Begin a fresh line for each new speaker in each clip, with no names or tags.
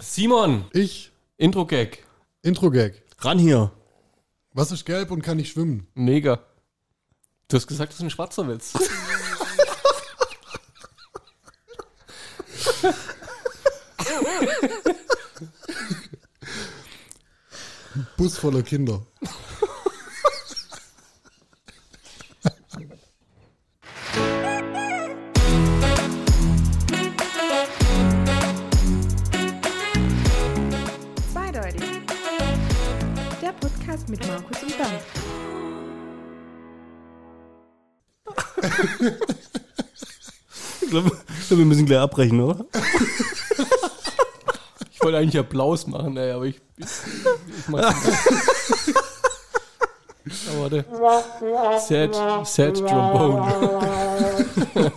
Simon,
Ich,
Intro-Gag.
Intro-Gag.
Ran hier.
Was ist gelb und kann nicht schwimmen?
Mega. Du hast gesagt, das ist ein schwarzer Witz.
Bus voller Kinder.
Glaube, wir müssen gleich abbrechen, oder?
Ich wollte eigentlich Applaus machen, ey, aber ich. Ich, ich mach's nicht. Aber warte. Sad, sad Trombone.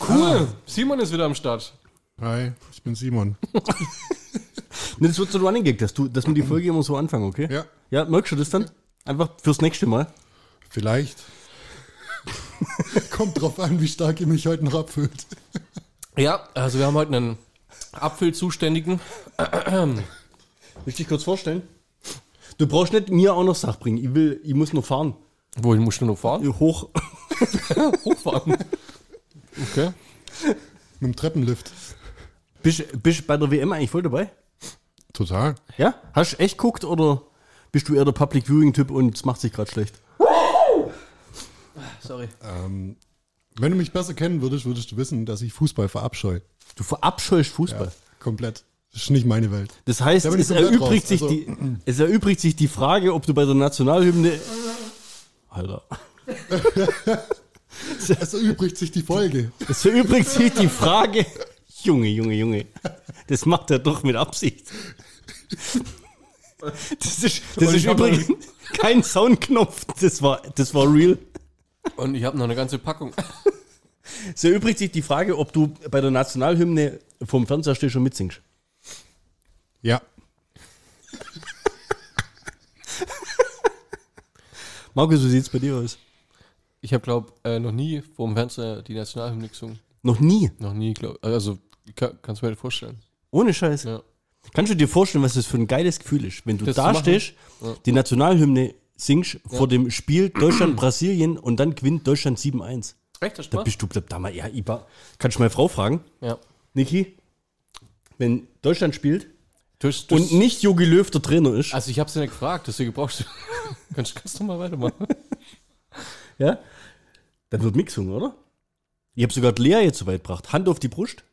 Cool. Simon ist wieder am Start.
Hi, ich bin Simon.
Ne, das wird so ein Running Gag, dass, du, dass wir die Folge immer so anfangen, okay?
Ja,
Ja, merkst du das dann? Einfach fürs nächste Mal.
vielleicht. Kommt drauf an, wie stark ihr mich heute noch abfüllt.
Ja, also wir haben heute einen Apfelzuständigen.
Willst du dich kurz vorstellen? Du brauchst nicht mir auch noch Sach bringen. Ich, will, ich muss noch fahren.
Wohin musst du noch fahren?
Hoch.
Hochfahren. Okay.
Mit dem Treppenlift.
Bist du bei der WM eigentlich voll dabei?
Total.
Ja? Hast du echt geguckt oder bist du eher der Public Viewing-Typ und es macht sich gerade schlecht?
Sorry.
Ähm, wenn du mich besser kennen würdest, würdest du wissen, dass ich Fußball verabscheue.
Du verabscheust Fußball.
Komplett. Das ist nicht meine Welt.
Das heißt,
Da
es erübrigt, sich
Also-
die, es erübrigt sich die Frage, ob du bei der Nationalhymne. Alter.
Es erübrigt sich die Folge.
Es erübrigt sich die Frage. Junge, Junge, Junge. Das macht er doch mit Absicht. Das ist, das ist übrigens kein Soundknopf. Das war, das war real.
Und ich habe noch eine ganze Packung.
Es erübrigt sich die Frage, ob du bei der Nationalhymne vom Fernseher stehst und mitsingst.
Ja.
Markus, wie sieht's bei dir aus?
Ich habe, glaube äh, noch nie vor dem Fernseher die Nationalhymne gesungen.
Noch nie.
Noch nie, glaube Also, kann, kannst du mir das vorstellen?
Ohne Scheiß.
Ja.
Kannst du dir vorstellen, was das für ein geiles Gefühl ist, wenn du
Das
da stehst,
Ja.
die Nationalhymne singst vor dem Spiel Deutschland-Brasilien und dann gewinnt Deutschland 7-1.
Echt, das
Da bist du da, da mal, ja, Iba. Kannst du meine Frau fragen,
Ja.
Niki? Wenn Deutschland spielt
Das, das,
und nicht Jogi Löw der Trainer ist,
Also, ich habe sie nicht gefragt, deswegen brauchst du. kannst, kannst du mal weitermachen?
ja, dann wird mitgesungen, oder? Ich habe sogar Lea jetzt so weit gebracht. Hand auf die Brust,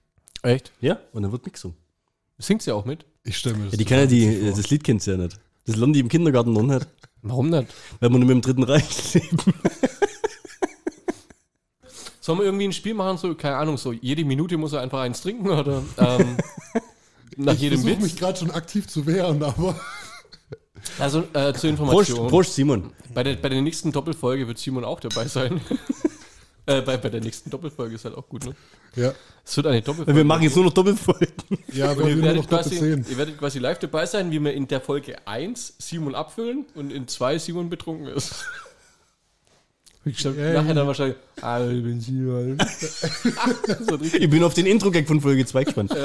Echt?
ja, und dann wird mitgesungen.
Singt sie auch mit?
Ich stelle mir das
Ja, die kann ja die, das Lied kennt sie ja nicht. Das lernen die im Kindergarten noch nicht,
Warum nicht?
weil wir nur mit dem Dritten Reich leben.
Sollen wir irgendwie ein Spiel machen, so, keine Ahnung, so jede Minute muss er einfach eins trinken oder ähm, nach
Ich
jedem
versuche
Witz?
mich gerade schon aktiv zu wehren, aber
Also äh, zur Information.
Prost, Simon.
Bei, der, bei der nächsten Doppelfolge wird Simon auch dabei sein. äh, bei, bei der nächsten Doppelfolge ist halt auch gut, ne?
ja.
Es wird eine Doppelfolge.
Wir machen jetzt nur noch Doppelfolgen.
Ja, weil wir
ihr werdet, quasi,
sehen.
ihr werdet quasi live dabei sein, wie wir in der Folge 1 Simon abfüllen und in 2 Simon betrunken ist. Ich glaub,
Ja,
nachher
ja.
dann wahrscheinlich, ah, ich bin Simon.
Ich bin auf den Intro-Gag von Folge 2 gespannt.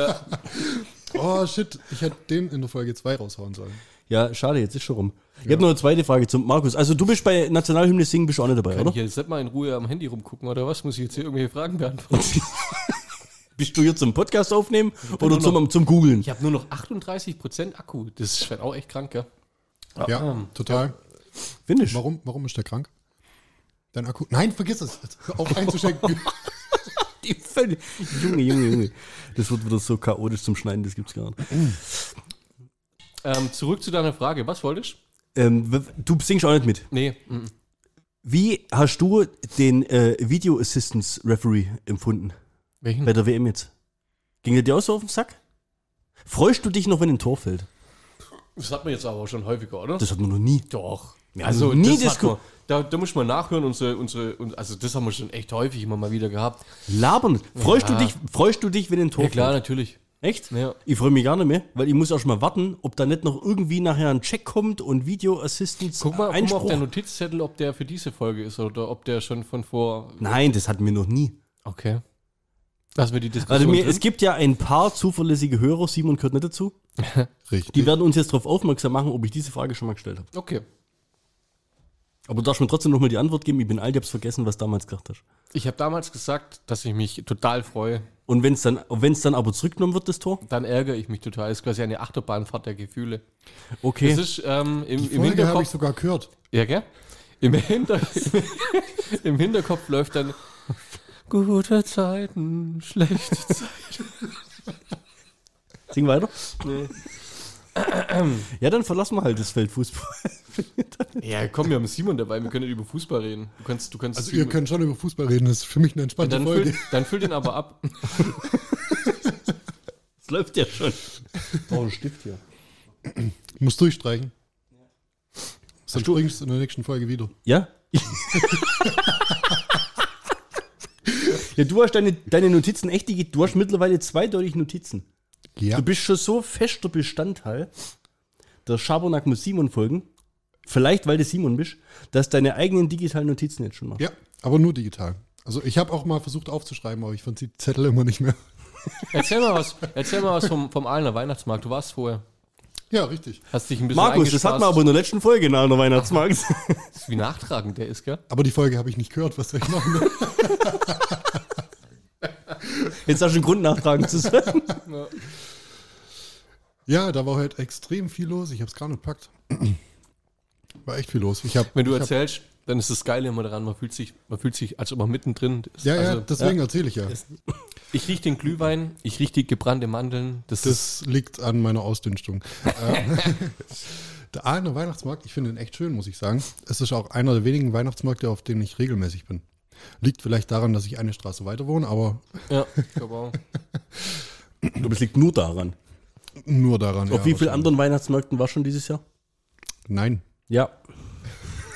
Oh shit, ich hätte den in der Folge 2 raushauen sollen.
Ja, schade, jetzt ist schon rum. Ich habe noch eine zweite Frage zum Markus. Also du bist bei Nationalhymne singen, bist du auch nicht dabei,
Kann
oder?
ich jetzt nicht mal in Ruhe am Handy rumgucken oder was? Muss ich jetzt hier irgendwelche Fragen beantworten?
Bist du hier zum Podcast aufnehmen oder zum, zum Googlen?
Ich habe nur noch 38% Akku. Das ist halt auch echt krank, ja?
Ja, total.
Finde ich.
Warum, warum ist der krank? Dein Akku. Nein, vergiss es. Auf einzuschenken.
Die völlig- Junge, Junge, Junge. Das wird wieder so chaotisch zum Schneiden, das gibt's gar nicht.
Ähm, zurück zu deiner Frage. Was wolltest
Ähm, du singst auch nicht mit.
Nee.
Wie hast du den äh, Video Assistance Referee empfunden
Welchen?
bei der WM jetzt? Ging der dir auch so auf den Sack? Freust du dich noch, wenn ein Tor fällt?
Das hat man jetzt aber schon häufiger, oder?
Das hat man noch nie.
Doch.
Wir
also
nie
das man, da, da muss man nachhören, unsere, unsere, also das haben wir schon echt häufig immer mal wieder gehabt.
Labern. Freust,
Ja.
du dich, freust du dich, wenn ein Tor
Ja klar,
fällt?
natürlich.
Echt?
Ja.
Ich freue mich gar nicht mehr, weil ich muss auch schon mal warten, ob da nicht noch irgendwie nachher ein Check kommt und Video Assistance
Guck mal, guck mal
Einspruch.
auf der Notizzettel, ob der für diese Folge ist oder ob der schon von vor.
Nein, das hatten wir noch nie.
Okay. Lassen wir die Diskussion
Also mir,
drin.
es gibt ja ein paar zuverlässige Hörer, Simon gehört nicht dazu.
Richtig.
Die werden uns jetzt darauf aufmerksam machen, ob ich diese Frage schon mal gestellt habe.
Okay.
Aber du darfst mir trotzdem nochmal die Antwort geben. Ich bin alt, ich hab's vergessen, was du damals gesagt hast.
Ich habe damals gesagt, dass ich mich total freue.
Und wenn es dann, wenn's dann aber zurückgenommen wird, das Tor?
Dann ärgere ich mich total. Das ist quasi eine Achterbahnfahrt der Gefühle.
Okay.
Das ist ähm, im,
Die
im
Folge habe ich
Hinterkopf.
sogar gehört.
Ja, gell? Im, Hinter Im Hinterkopf läuft dann gute Zeiten, schlechte Zeiten.
Sing weiter. Ja, dann verlassen wir halt das Feld Fußball.
Ja, komm, wir haben Simon dabei, wir können nicht über Fußball reden. Du kannst, du kannst
Also ihr könnt schon über Fußball reden, das ist für mich eine entspannte
dann,
Folge.
füll, dann füll den aber ab.
Das läuft ja schon. Oh, ein Stift hier.
Muss durchstreichen. Sonst bringst du in der nächsten Folge wieder.
Ja? ja, du hast deine, deine Notizen echt, die, du hast mittlerweile zweideutig Notizen.
Ja.
Du bist schon so fester Bestandteil der Schabernack muss Simon folgen. Vielleicht, weil du Simon bist, dass deine eigenen digitalen Notizen jetzt schon machst.
ja, aber nur digital. Also ich habe auch mal versucht aufzuschreiben, aber ich fand die Zettel immer nicht mehr.
Erzähl mal was, erzähl mal was vom, vom Aalener Weihnachtsmarkt. Du warst vorher.
Ja, richtig.
Hast dich ein bisschen
Markus, das hat man aber in der letzten Folge nach der Weihnachtsmarkt.
eingespaßt, Wie nachtragend der ist, gell?
Aber die Folge habe ich nicht gehört, was soll ich machen?
Jetzt hast du einen Grund nachtragen zu sagen.
ja, da war halt extrem viel los. Ich habe es gar nicht gepackt. War echt viel los. Ich hab,
Wenn du
ich hab,
erzählst, dann ist das Geile immer daran, man fühlt sich, man fühlt sich, als ob man mittendrin ist.
Ja, ja,
Also,
deswegen erzähle ich ja.
Ich rieche den Glühwein, ich rieche die gebrannte Mandeln. Das, ist
Das liegt an meiner Ausdünstung. Äh, der Aachener Weihnachtsmarkt, ich finde ihn echt schön, muss ich sagen. Es ist auch einer der wenigen Weihnachtsmärkte, auf denen ich regelmäßig bin. Liegt vielleicht daran, dass ich eine Straße weiter wohne, aber
ja, ich glaube auch.
Du, das liegt nur daran.
Nur daran.
Auf
ja,
wie vielen anderen Weihnachtsmärkten war schon dieses Jahr?
Nein.
Ja.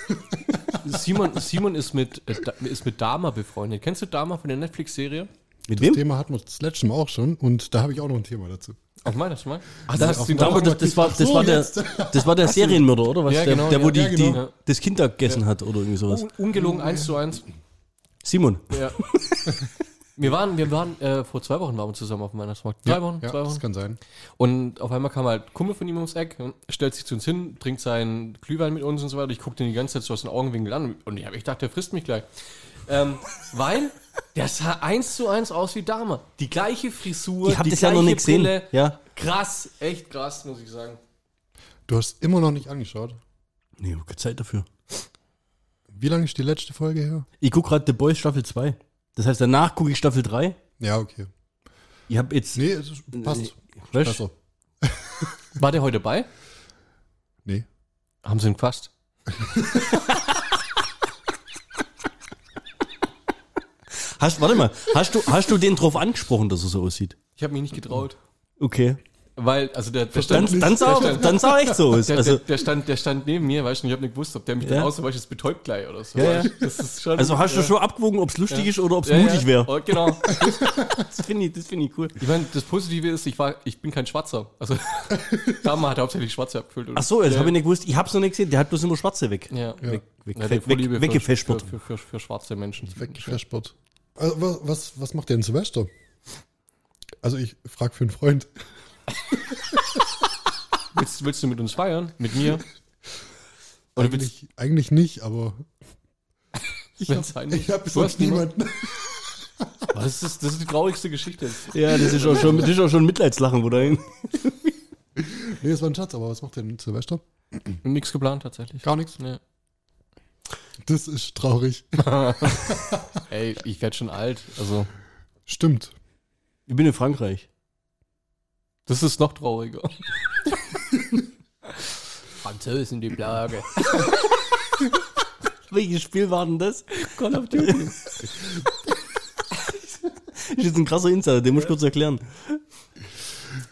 Simon, Simon ist mit, äh, ist mit Dama befreundet. Kennst du Dama von der Netflix-Serie?
Mit
Das
wem?
Thema hatten wir das letzte Mal auch schon und da habe ich auch noch ein Thema dazu.
Auf Weihnachtsmarkt? Ach, da hast du ihn
Aber
damals-
das, das war, das
so,
war der, das war der Serienmörder, oder? Was?
Ja,
der,
genau,
der, wo
ja,
die,
ja, genau.
die das Kind da gegessen hat oder irgendwie sowas.
Un ungelogen eins zu eins.
Simon.
Ja. Wir waren, wir waren äh, vor zwei Wochen waren wir zusammen auf dem Weihnachtsmarkt. Drei Wochen,
Ja,
zwei
das
Wochen.
kann sein.
Und auf einmal kam halt ein Kumpel von ihm ums Eck, und stellt sich zu uns hin, trinkt seinen Glühwein mit uns und so weiter. Ich guckte ihn die ganze Zeit so aus den Augenwinkel an und ich habe ich dachte, der frisst mich gleich. Ähm, weil der sah eins zu eins aus wie Dama. Die gleiche Frisur,
Ich hab
die
das ja noch
gleiche
nicht gesehen.
Brille.
Ja.
Krass, echt krass, muss ich sagen.
Du hast immer noch nicht angeschaut.
Nee, ich hab keine Zeit dafür.
Wie lange ist die letzte Folge her?
Ich gucke gerade The Boys Staffel 2. Das heißt, danach gucke ich Staffel 3.
Ja, okay.
Ich habe jetzt.
Nee, es ist, passt.
Weißt,
Besser.
War der heute dabei?
Nee.
Haben sie ihn gefasst?
hast, warte mal, hast du, hast du den drauf angesprochen, dass er so aussieht?
Ich habe mich nicht getraut.
Okay.
Weil, also der, der stand,
dann, sah,
der stand,
dann sah echt so aus.
der,
Also,
der, der, stand, der stand neben mir, weißt du, ich habe nicht gewusst, ob der mich
Ja.
dann außer jetzt betäubt gleich oder so.
Ja, ja.
Das schon,
also hast du
ja.
schon abgewogen, ob es lustig ist oder ob es
Ja,
mutig
ja.
wäre.
Oh, Genau.
Das finde ich, das find ich cool.
Ich meine, das Positive ist, ich, war, ich bin kein Schwarzer. Also, Dama hat hauptsächlich Schwarze abgefüllt.
Ach so, das
ja.
habe ich nicht gewusst. Ich habe es noch nicht gesehen. Der hat bloß immer Schwarze weg.
Ja.
Weg, weg,
Ja,
weg, weg,
für,
weggefespert.
für, für, für, für schwarze Menschen.
Weggefespert. Also, was, was, was macht der in Silvester? Also ich frage für einen Freund.
Willst, willst du mit uns feiern? Mit mir? Oder willst
Eigentlich, eigentlich nicht, aber ich habe
eigentlich-
hab sonst
niemand-
niemanden.
das, ist, das ist die traurigste Geschichte.
Ja, das ist auch schon, das ist auch schon Mitleidslachen, wo dahin.
Nee, das war ein Schatz, aber was macht der in Silvester?
Nichts geplant tatsächlich.
Gar nichts.
Nee.
Das ist traurig.
Ey, ich werde schon alt. Also,
Stimmt.
Ich bin in Frankreich.
Das ist noch trauriger. Französen, die Plage.
Welches Spiel war denn das? Call of Duty. Das ist jetzt ein krasser Insider, den muss ich kurz erklären.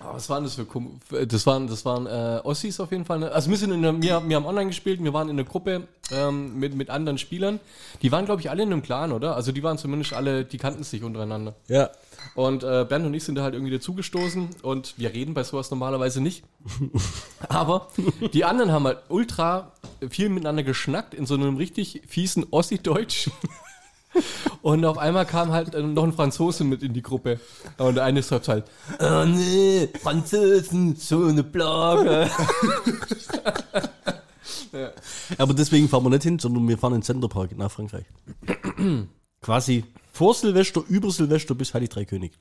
Aber was waren das für Kum Das waren, das waren äh, Ossis auf jeden Fall. Ne? Also wir, sind in der, wir, wir haben online gespielt, wir waren in der Gruppe ähm, mit, mit anderen Spielern. Die waren, glaube ich, alle in einem Clan, oder? Also die waren zumindest alle, die kannten sich untereinander.
Ja.
Und äh, Bernd und ich sind da halt irgendwie dazugestoßen und wir reden bei sowas normalerweise nicht. Aber die anderen haben halt ultra viel miteinander geschnackt in so einem richtig fiesen Ossi-Deutsch. Und auf einmal kam halt äh, noch ein Franzose mit in die Gruppe. Und der eine sagt halt, oh nee, Franzosen, so eine Plage.
Aber deswegen fahren wir nicht hin, sondern wir fahren in den Centerpark nach Frankreich. Quasi vor Silvester, über Silvester bis Heilig Drei König.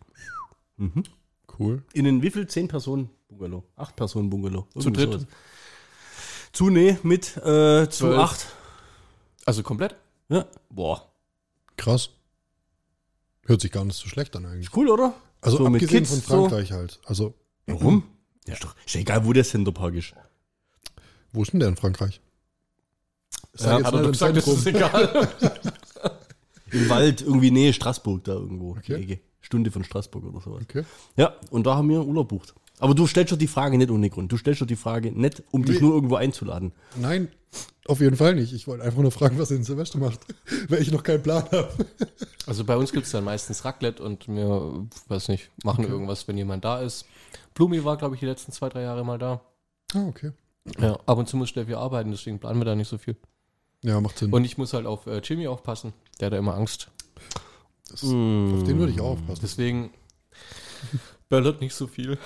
Cool.
In den wie viel? Zehn Personen Bungalow. Acht Personen Bungalow.
Zu
Irgendwie
dritt?
sowas. Zu, nee, mit äh, zu
Zwölf.
acht.
Also komplett?
Ja.
Boah.
Krass. Hört sich gar nicht so schlecht an eigentlich.
Cool, oder?
Also
So mit
abgesehen
Kids,
von Frankreich halt. Also,
Warum? Ja, ist doch ist ja egal, wo der Centerpark ist.
wo ist denn der in Frankreich? Sag
Ja,
jetzt
Hat er gesagt, das ist egal.
Im Wald, irgendwie Nähe Straßburg da irgendwo.
Okay.
Stunde von Straßburg oder sowas.
Okay.
Ja, und da haben wir Urlaub bucht. Aber du stellst doch die Frage nicht ohne Grund. Du stellst doch die Frage nicht, um dich
Nee.
nur irgendwo einzuladen.
Nein, auf jeden Fall nicht. Ich wollte einfach nur fragen, was ihr in Silvester macht, weil ich noch keinen Plan habe.
Also bei uns gibt es dann meistens Raclette und wir, weiß nicht, machen irgendwas, wenn jemand da ist. Blumi war, glaube ich, die letzten zwei, drei Jahre mal da.
Ah, okay.
Ja, ab und zu muss Steffi arbeiten, deswegen planen wir da nicht so viel.
Ja, macht Sinn.
Und ich muss halt auf äh, Jimmy aufpassen. Der hat da immer Angst.
Das, Auf den würde ich auch aufpassen.
Deswegen böllert nicht so viel.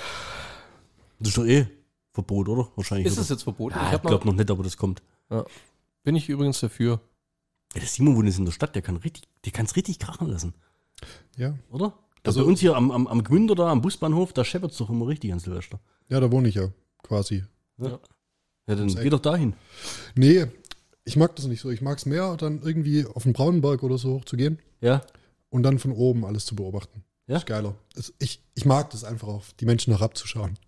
Das ist doch eh Verbot, oder? Wahrscheinlich.
Ist
oder?
es jetzt verboten?
Ja,
ich
glaube noch nicht, aber das kommt.
noch, bin ich übrigens dafür.
Ja, der Simon wohnt jetzt in der Stadt, der kann richtig, der kann es richtig krachen lassen,
Ja.
oder? Also
Also-
bei uns hier am, am, am Gmünder da, am Busbahnhof, da scheppert es doch immer richtig an Silvester.
ja, da wohne ich ja quasi.
Ja, dann
echt-
geh doch dahin.
Nee, ich mag das nicht so. Ich mag es mehr, dann irgendwie auf den Braunberg oder so hochzugehen
Ja.
und dann von oben alles zu beobachten.
Ja?
Das ist geiler. Das, ich, ich mag das einfach auf die Menschen herabzuschauen.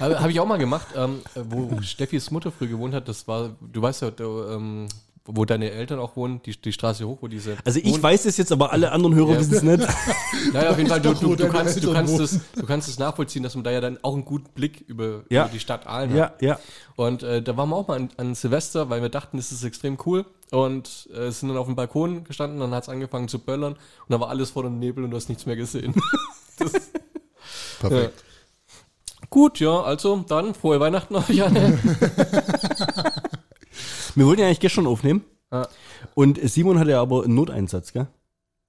Habe hab ich auch mal gemacht, ähm, wo Steffis Mutter früher gewohnt hat. Das war, du weißt ja, du, ähm, wo deine Eltern auch wohnen, die, die Straße hoch, wo diese.
Also ich
wohnen.
weiß es jetzt, aber alle anderen Hörer
Ja.
wissen es nicht.
Naja, auf jeden Fall, du, du, du, kannst, du, kannst das, du kannst es nachvollziehen, dass man da ja dann auch einen guten Blick über,
Ja.
über die Stadt Aalen hat.
ja, ja.
Und äh, da waren wir auch mal an, an Silvester, weil wir dachten, das ist extrem cool. Und äh, sind dann auf dem Balkon gestanden, dann hat es angefangen zu böllern und da war alles voller Nebel und du hast nichts mehr gesehen. das,
Perfekt.
Gut, ja, also dann frohe Weihnachten euch alle.
Wir wollten ja eigentlich gestern aufnehmen.
Ja.
Und Simon hatte ja aber einen Noteinsatz, gell?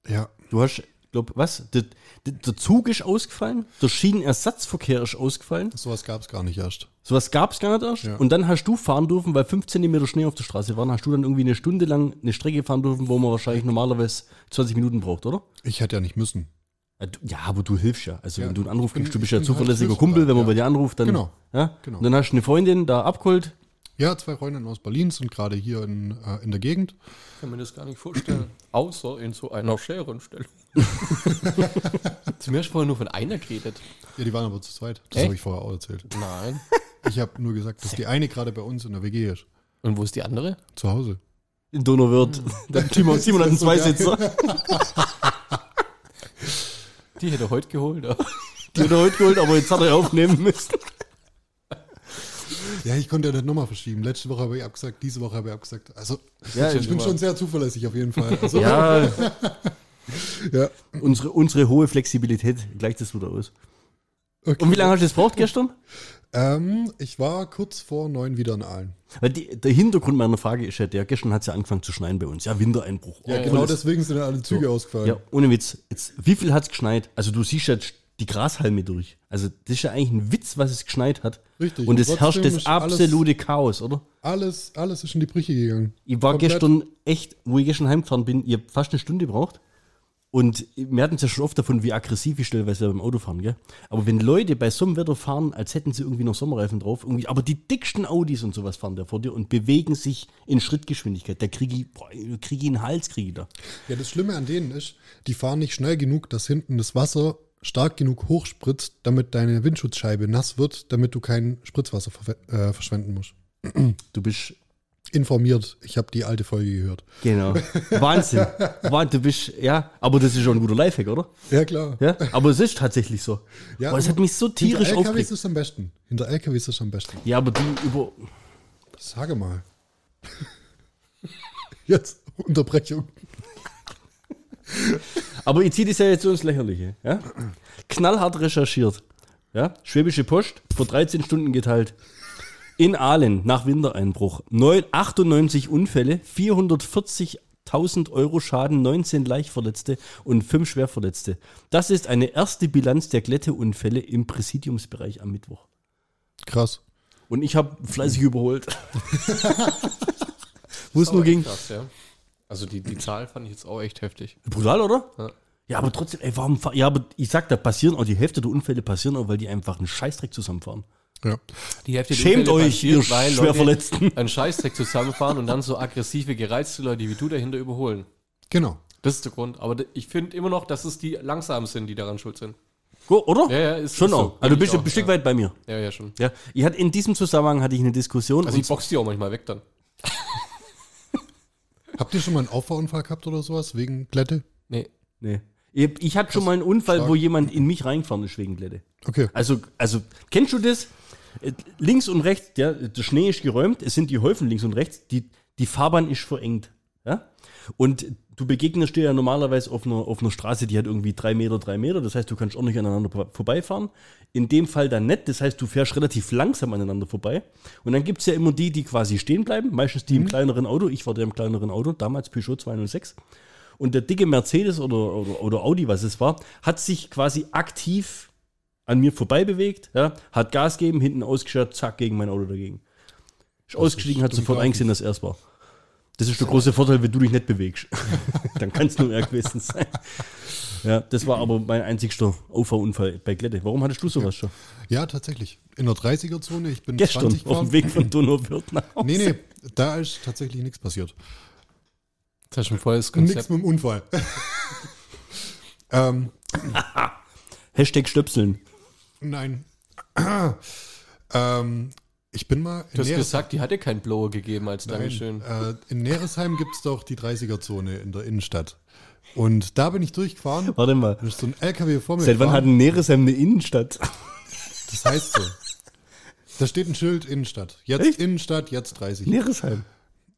Ja.
Du hast, glaub, was? Der, der, Zug ist ausgefallen, der Schienenersatzverkehr ist ausgefallen.
Sowas gab es gar nicht erst.
Sowas gab es gar nicht erst.
Ja.
Und dann hast du fahren dürfen, weil 5 cm Schnee auf der Straße waren, hast du dann irgendwie eine Stunde lang eine Strecke fahren dürfen, wo man wahrscheinlich normalerweise 20 Minuten braucht, oder?
Ich hätte ja nicht müssen.
Ja, aber du hilfst ja. Also
Ja,
wenn du einen Anruf kriegst, du bist ja
halt
zuverlässiger
hilfsbereit,
Kumpel, wenn man
ja.
bei dir anruft, dann.
Genau.
Ja?
Genau.
Und dann hast du eine Freundin da abgeholt.
Ja, zwei Freundinnen aus Berlin sind gerade hier in, äh, in der Gegend.
Ich kann mir das gar nicht vorstellen. Außer in so einer Scherenstellung. Zu mir hast du vorher nur von einer geredet.
Ja, die waren aber zu zweit. Das habe ich vorher auch erzählt.
Nein.
Ich habe nur gesagt, dass die eine gerade bei uns in der WG ist.
Und wo ist die andere?
Zu Hause.
In Donauwörth. Der Simon, Simon hat einen. Zweisitzer.
Die hätte er heute geholt.
Die hat er heute geholt, aber jetzt hat er aufnehmen müssen.
Ja, ich konnte ja nicht nochmal verschieben. Letzte Woche habe ich abgesagt, diese Woche habe ich abgesagt. Also,
Ja,
ich bin schon sehr zuverlässig auf jeden Fall. Also,
Ja,
ja.
unsere, unsere hohe Flexibilität gleicht das wieder aus.
Okay.
Und wie lange hast du das braucht gestern?
Ähm, ich war kurz vor neun wieder in Aalen.
Weil die, der Hintergrund meiner Frage ist ja der, gestern hat es ja angefangen zu schneien bei uns. Ja, Wintereinbruch.
Ja,
Oh,
genau deswegen sind alle Züge ausgefallen.
Ja, ohne Witz. Jetzt, wie viel hat es geschneit? Also du siehst ja die Grashalme durch. Also das ist ja eigentlich ein Witz, was es geschneit hat.
Richtig.
Und
Und
es herrscht das
ist alles-
absolute Chaos, oder?
Alles, alles ist in die Brüche gegangen.
Ich war
Komplett.
gestern echt, wo ich gestern heimgefahren bin, habe fast eine Stunde gebraucht. Und wir hatten es ja schon oft davon, wie aggressiv ich stellenweise beim Autofahren, gell? Aber wenn Leute bei so einem Wetter fahren, als hätten sie irgendwie noch Sommerreifen drauf, irgendwie, aber die dicksten Audis und sowas fahren da vor dir und bewegen sich in Schrittgeschwindigkeit, da kriege ich, boah, krieg ich einen Hals, kriege ich da.
Ja, das Schlimme an denen ist, die fahren nicht schnell genug, dass hinten das Wasser stark genug hochspritzt, damit deine Windschutzscheibe nass wird, damit du kein Spritzwasser verwe- äh, verschwenden musst.
Du bist
Informiert. Ich habe die alte Folge gehört.
Genau. Wahnsinn. Wahnsinn. Du bist, ja, aber das ist schon ein guter Lifehack, oder?
Ja, klar.
Ja, aber es ist tatsächlich so.
Ja,
Boah, es hat mich so tierisch
Hinter
aufgeregt.
ist es am besten. Hinter LKWs ist es am besten.
Ja, aber die über.
Sage mal. Jetzt Unterbrechung.
Aber ich ziehe das ja jetzt so ins Lächerliche. Ja? Knallhart recherchiert. Ja? Schwäbische Post, vor 13 Stunden geteilt. In Aalen nach Wintereinbruch. Neun- 98 Unfälle, 440.000 Euro Schaden, 19 Leichtverletzte und 5 Schwerverletzte. Das ist eine erste Bilanz der Glätteunfälle im Präsidiumsbereich am Mittwoch.
Krass.
Und ich habe fleißig überholt. Wo es nur ging.
Krass, ja. Also die, die Zahl fand ich jetzt auch echt heftig.
Brutal, oder?
Ja.
Ja, aber trotzdem, ey, warum fahr, Ja, aber ich sag, da passieren auch die Hälfte der Unfälle passieren auch, weil die einfach einen Scheißdreck zusammenfahren.
Ja.
Die Hälfte der
Schämt
Unfälle
euch, ihr Schwerverletzten.
einen Scheißdreck zusammenfahren und dann so aggressive, gereizte Leute wie du dahinter überholen.
Genau.
Das ist der Grund. Aber ich finde immer noch, dass es die langsamen sind, die daran schuld sind.
Go, oder?
Ja, ja, ist-
Schon
ist
auch.
so.
Also du bist
auch,
ein Stück
ja.
weit bei mir.
Ja, ja, schon.
Ja, ich hatte in diesem Zusammenhang hatte ich eine Diskussion.
Also ich box die auch manchmal weg dann.
Habt ihr schon mal einen Auffahrunfall gehabt oder sowas wegen Glätte?
Nee.
nee. Ich, ich hatte schon mal einen Unfall,
Stark.
wo jemand in mich reingefahren ist wegen Glätte.
Okay.
Also, also kennst du das? Äh, Links und rechts, ja, der Schnee ist geräumt, es sind die Häufen links und rechts, die, die Fahrbahn ist verengt. Ja? Und du begegnest dir ja normalerweise auf einer, auf einer Straße, die hat irgendwie drei Meter, drei Meter, das heißt, du kannst ordentlich aneinander vor- vorbeifahren. In dem Fall dann nicht, das heißt, du fährst relativ langsam aneinander vorbei. Und dann gibt es ja immer die, die quasi stehen bleiben, meistens die im kleineren Auto. Ich war der im kleineren Auto, damals Peugeot 206. Und der dicke Mercedes oder, oder, oder Audi, was es war, hat sich quasi aktiv an mir vorbei bewegt, ja, hat Gas gegeben, hinten ausgeschert, zack, gegen mein Auto dagegen. Ist ausgestiegen, hat sofort eingesehen, dass er es war. Das ist der große Vorteil, wenn du dich nicht bewegst. Dann kann es nur er gewesen sein. Ja, das war aber mein einzigster Auffahrunfall bei Glätte. Warum hattest du sowas schon?
Ja, tatsächlich. In der 30er-Zone, ich bin
Gestern
20
auf dem. Weg von Donauwörth nach Hause.
Nee, nee, da ist tatsächlich nichts passiert.
Das ist schon volles
Nichts
Konzept.
mit dem Unfall. ähm,
Hashtag Stöpseln.
nein. ähm, ich bin mal in
Du hast
Neres-
gesagt, die hatte kein Blower gegeben als
Nein,
Dankeschön.
Äh, in Neresheim gibt es doch die 30er-Zone in der Innenstadt. Und da bin ich durchgefahren.
Warte mal.
Da ist so ein LKW vor mir.
Seit wann hat
gefahren.
ein Neresheim eine Innenstadt?
Das heißt so. Da steht ein Schild Innenstadt. Jetzt
Echt?
Innenstadt, jetzt 30.
Neresheim.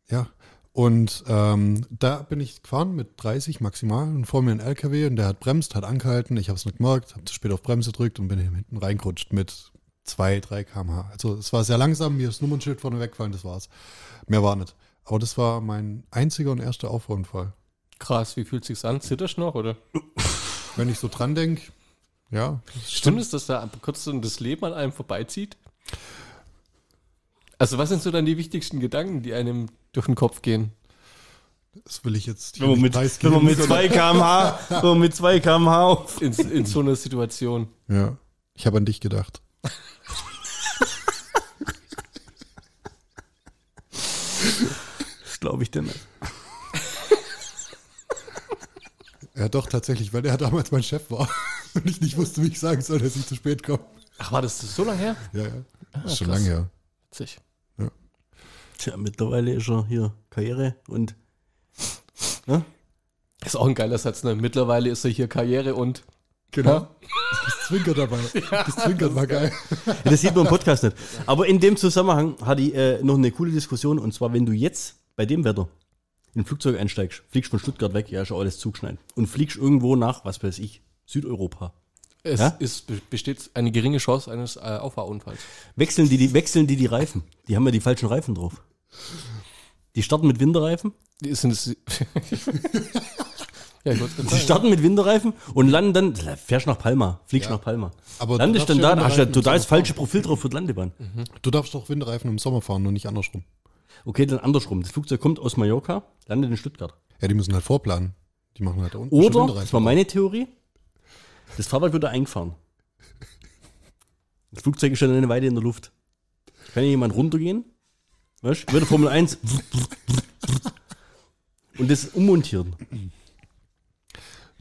Ja. Und ähm, da bin ich gefahren mit 30 maximal und vor mir ein LKW und der hat bremst, hat angehalten. Ich habe es nicht gemerkt, habe zu spät auf Bremse gedrückt und bin hinten reingerutscht mit 2, 3 km/h. Also es war sehr langsam, mir ist das Nummernschild vorne weggefallen, das war's. Mehr war nicht. Aber das war mein einziger und erster Auffahrunfall.
Krass, wie fühlt sich's an? Zitterst du noch, oder?
Wenn ich so dran denke, ja.
Stimmt es, dass da kurz so das Leben an einem vorbeizieht? Also was sind so dann die wichtigsten Gedanken, die einem durch den Kopf gehen?
Das will ich jetzt
Wenn man mit, wenn man mit 2 km/h, wenn man mit 2 km/h auf.
In, in so einer Situation.
Ja, ich habe an dich gedacht.
Das glaube ich dir nicht.
Ja, doch, tatsächlich, weil er damals mein Chef war und ich nicht wusste, wie ich sagen soll, dass ich zu spät komme.
Ach, war das so lange her?
Ja, ja. Ist schon lange her.
Witzig.
Tja, mittlerweile ist er hier Karriere und
Ist auch ein geiler Satz, ne? Mittlerweile ist er hier Karriere und
Genau. Das Zwinker dabei. Das Zwinkern war geil.
das sieht man im Podcast nicht. Aber in dem Zusammenhang hatte ich äh, noch eine coole Diskussion und zwar, wenn du jetzt bei dem Wetter in ein Flugzeug einsteigst, fliegst von Stuttgart weg, ja, ist schon alles zugeschneit und fliegst irgendwo nach, was weiß ich, Südeuropa.
es
Ja?
ist, be- besteht eine geringe Chance eines äh, Auffahrunfalls.
Wechseln die, die, wechseln die die Reifen? Die haben ja die falschen Reifen drauf. Die starten mit Winterreifen,
Die Sind es ja,
die
sagen.
starten mit Winterreifen und landen dann, fährst nach Palma, fliegst
Ja.
nach Palma.
Aber du
Landest dann
ja
da, hast ja
Winterreifen im
total das falsche Profil drauf für die Landebahn.
Du darfst doch Windreifen im Sommer fahren und nicht andersrum.
Okay, dann andersrum. Das Flugzeug kommt aus Mallorca, landet in Stuttgart.
Ja, die müssen halt vorplanen. Die machen halt da unten
Oder, das war meine Theorie, das Fahrrad wird da eingefahren. Das Flugzeug ist schon eine Weile in der Luft. Kann ja jemand runtergehen, weißt du, würde Formel 1 und das ummontieren.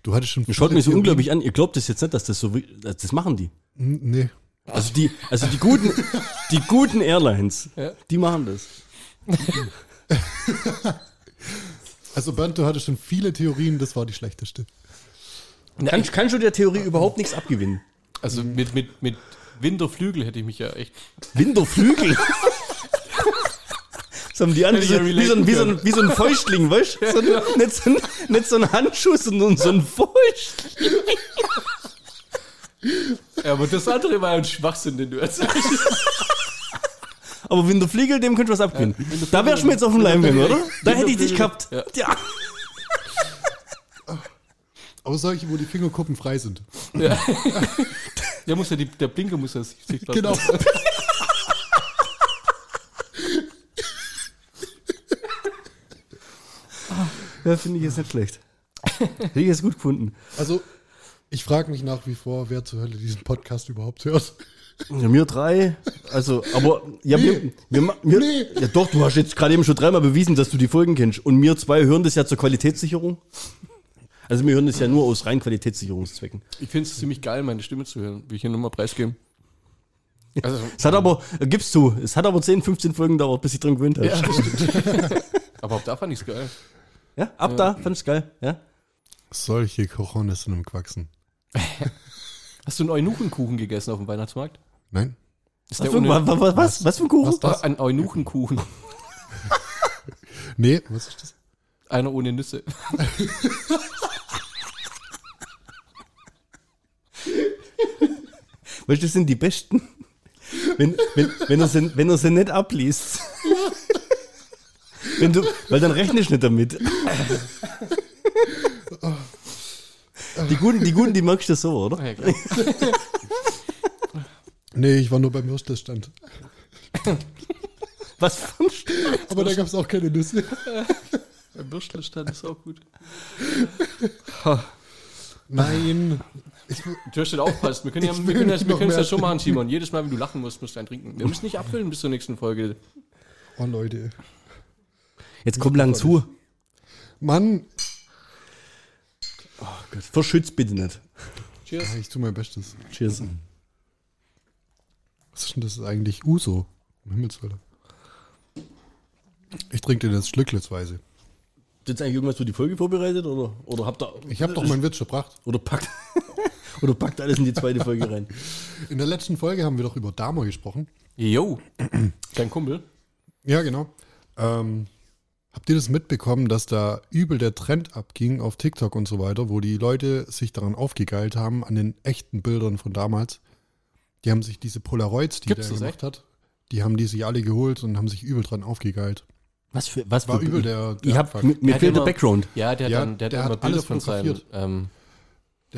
Du hattest schon
Ihr schaut
viele
mich so
Theorien.
unglaublich an, ihr glaubt das jetzt nicht, dass das so, das machen die.
Hm, Nee.
Also die, also die guten, die guten Airlines,
Ja.
die machen das.
Also Bernd, du hattest schon viele Theorien, das war die schlechteste.
Kannst, kannst du der Theorie überhaupt nichts abgewinnen?
Also mit, mit, mit Winterflügel hätte ich mich ja echt.
Winterflügel. Das haben die an, wie so, wie, so ein, wie, so ein, wie so ein Fäustling, weißt du? So nicht, so ein, nicht so ein Handschuh, sondern so ein Fäustling.
Ja, aber das andere war ein Schwachsinn, den du erzählst.
Aber wenn der Fliegel, dem könnte was abgehen.
Ja,
da wärst du mir jetzt auf dem Leim gegangen, oder? Da hätte ich dich gehabt.
Ja.
Ja.
Aber solche, wo die Fingerkuppen frei sind.
Ja. Der muss ja die, der Blinker muss ja sich
Genau.
Ja, finde ich jetzt nicht schlecht. Hätte ich jetzt gut gefunden.
Also, ich frage mich nach wie vor, wer zur Hölle diesen Podcast überhaupt hört.
Ja, wir drei, also, aber, ja, wir, ma- wir,
Nee.
ja doch, du hast jetzt gerade eben schon dreimal bewiesen, dass du die Folgen kennst. Und wir zwei hören das ja zur Qualitätssicherung. Also wir hören das ja nur aus rein Qualitätssicherungszwecken.
Ich finde es ziemlich geil, meine Stimme zu hören. Will ich hier nochmal preisgeben. Also,
Es hat aber, äh, gibst du, es hat aber 10, 15 Folgen gedauert, bis ich dran gewöhnt habe.
ja,
Ja,
stimmt. Aber auch da fand ich es geil.
Ab da, fand ich's geil, ja.
Solche Cojones sind im Quaxen.
Hast du einen Eunuchenkuchen gegessen auf dem Weihnachtsmarkt?
Nein?
Ist
Was
der
für,
ohne,
was, was, was, was für ein Kuchen?
Was das?
ein Eunuchenkuchen.
Nee, was ist das?
Einer ohne Nüsse.
Weißt du, das sind die besten. Wenn, wenn, wenn, er sie, wenn er sie nicht abliest. Wenn du, weil dann rechnest du nicht damit. Die guten, die guten, die merkst du so, oder?
Ja, klar.
Nee, ich war nur beim Würstelstand.
Was für ein St-
Aber da gab es auch keine Nüsse.
Ein Würstelstand ist auch gut.
Nein. Ich,
Du hast schon aufpasst. Wir können ja,
Ich
wir können das, wir können es ja schon machen, Simon. Jedes Mal, wenn du lachen musst, musst du einen trinken. Wir müssen nicht abfüllen bis zur nächsten Folge.
oh, Leute.
Jetzt komm lang zu.
Mann,
Verschützt bitte nicht.
Cheers.
ich tue mein Bestes.
Cheers.
Was ist denn das eigentlich? Uso. Um Himmels Willen. Ich trinke dir das schlücklesweise.
Jetzt eigentlich irgendwas für die Folge vorbereitet? Oder, oder habt ihr.
Ich habe doch meinen Witz gebracht.
Oder packt. oder packt alles in die zweite Folge rein.
In der letzten Folge haben wir doch über Dama gesprochen.
Yo. Dein Kumpel.
Ja, genau. Ähm, habt ihr das mitbekommen, dass da übel der Trend abging auf TikTok und so weiter, wo die Leute sich daran aufgegeilt haben, an den echten Bildern von damals? Die haben sich diese Polaroids, die
Gibt's
der gemacht
echt?
hat, die haben die sich alle geholt und haben sich übel dran aufgegeilt.
Was für. Was
War
für
übel der, der
Ich hab, mir mir fehlt der Background.
Ja, der hat,
Ja,
dann, der,
der
hat immer
hat
Bilder
alles
von
fotografiert.
Ähm,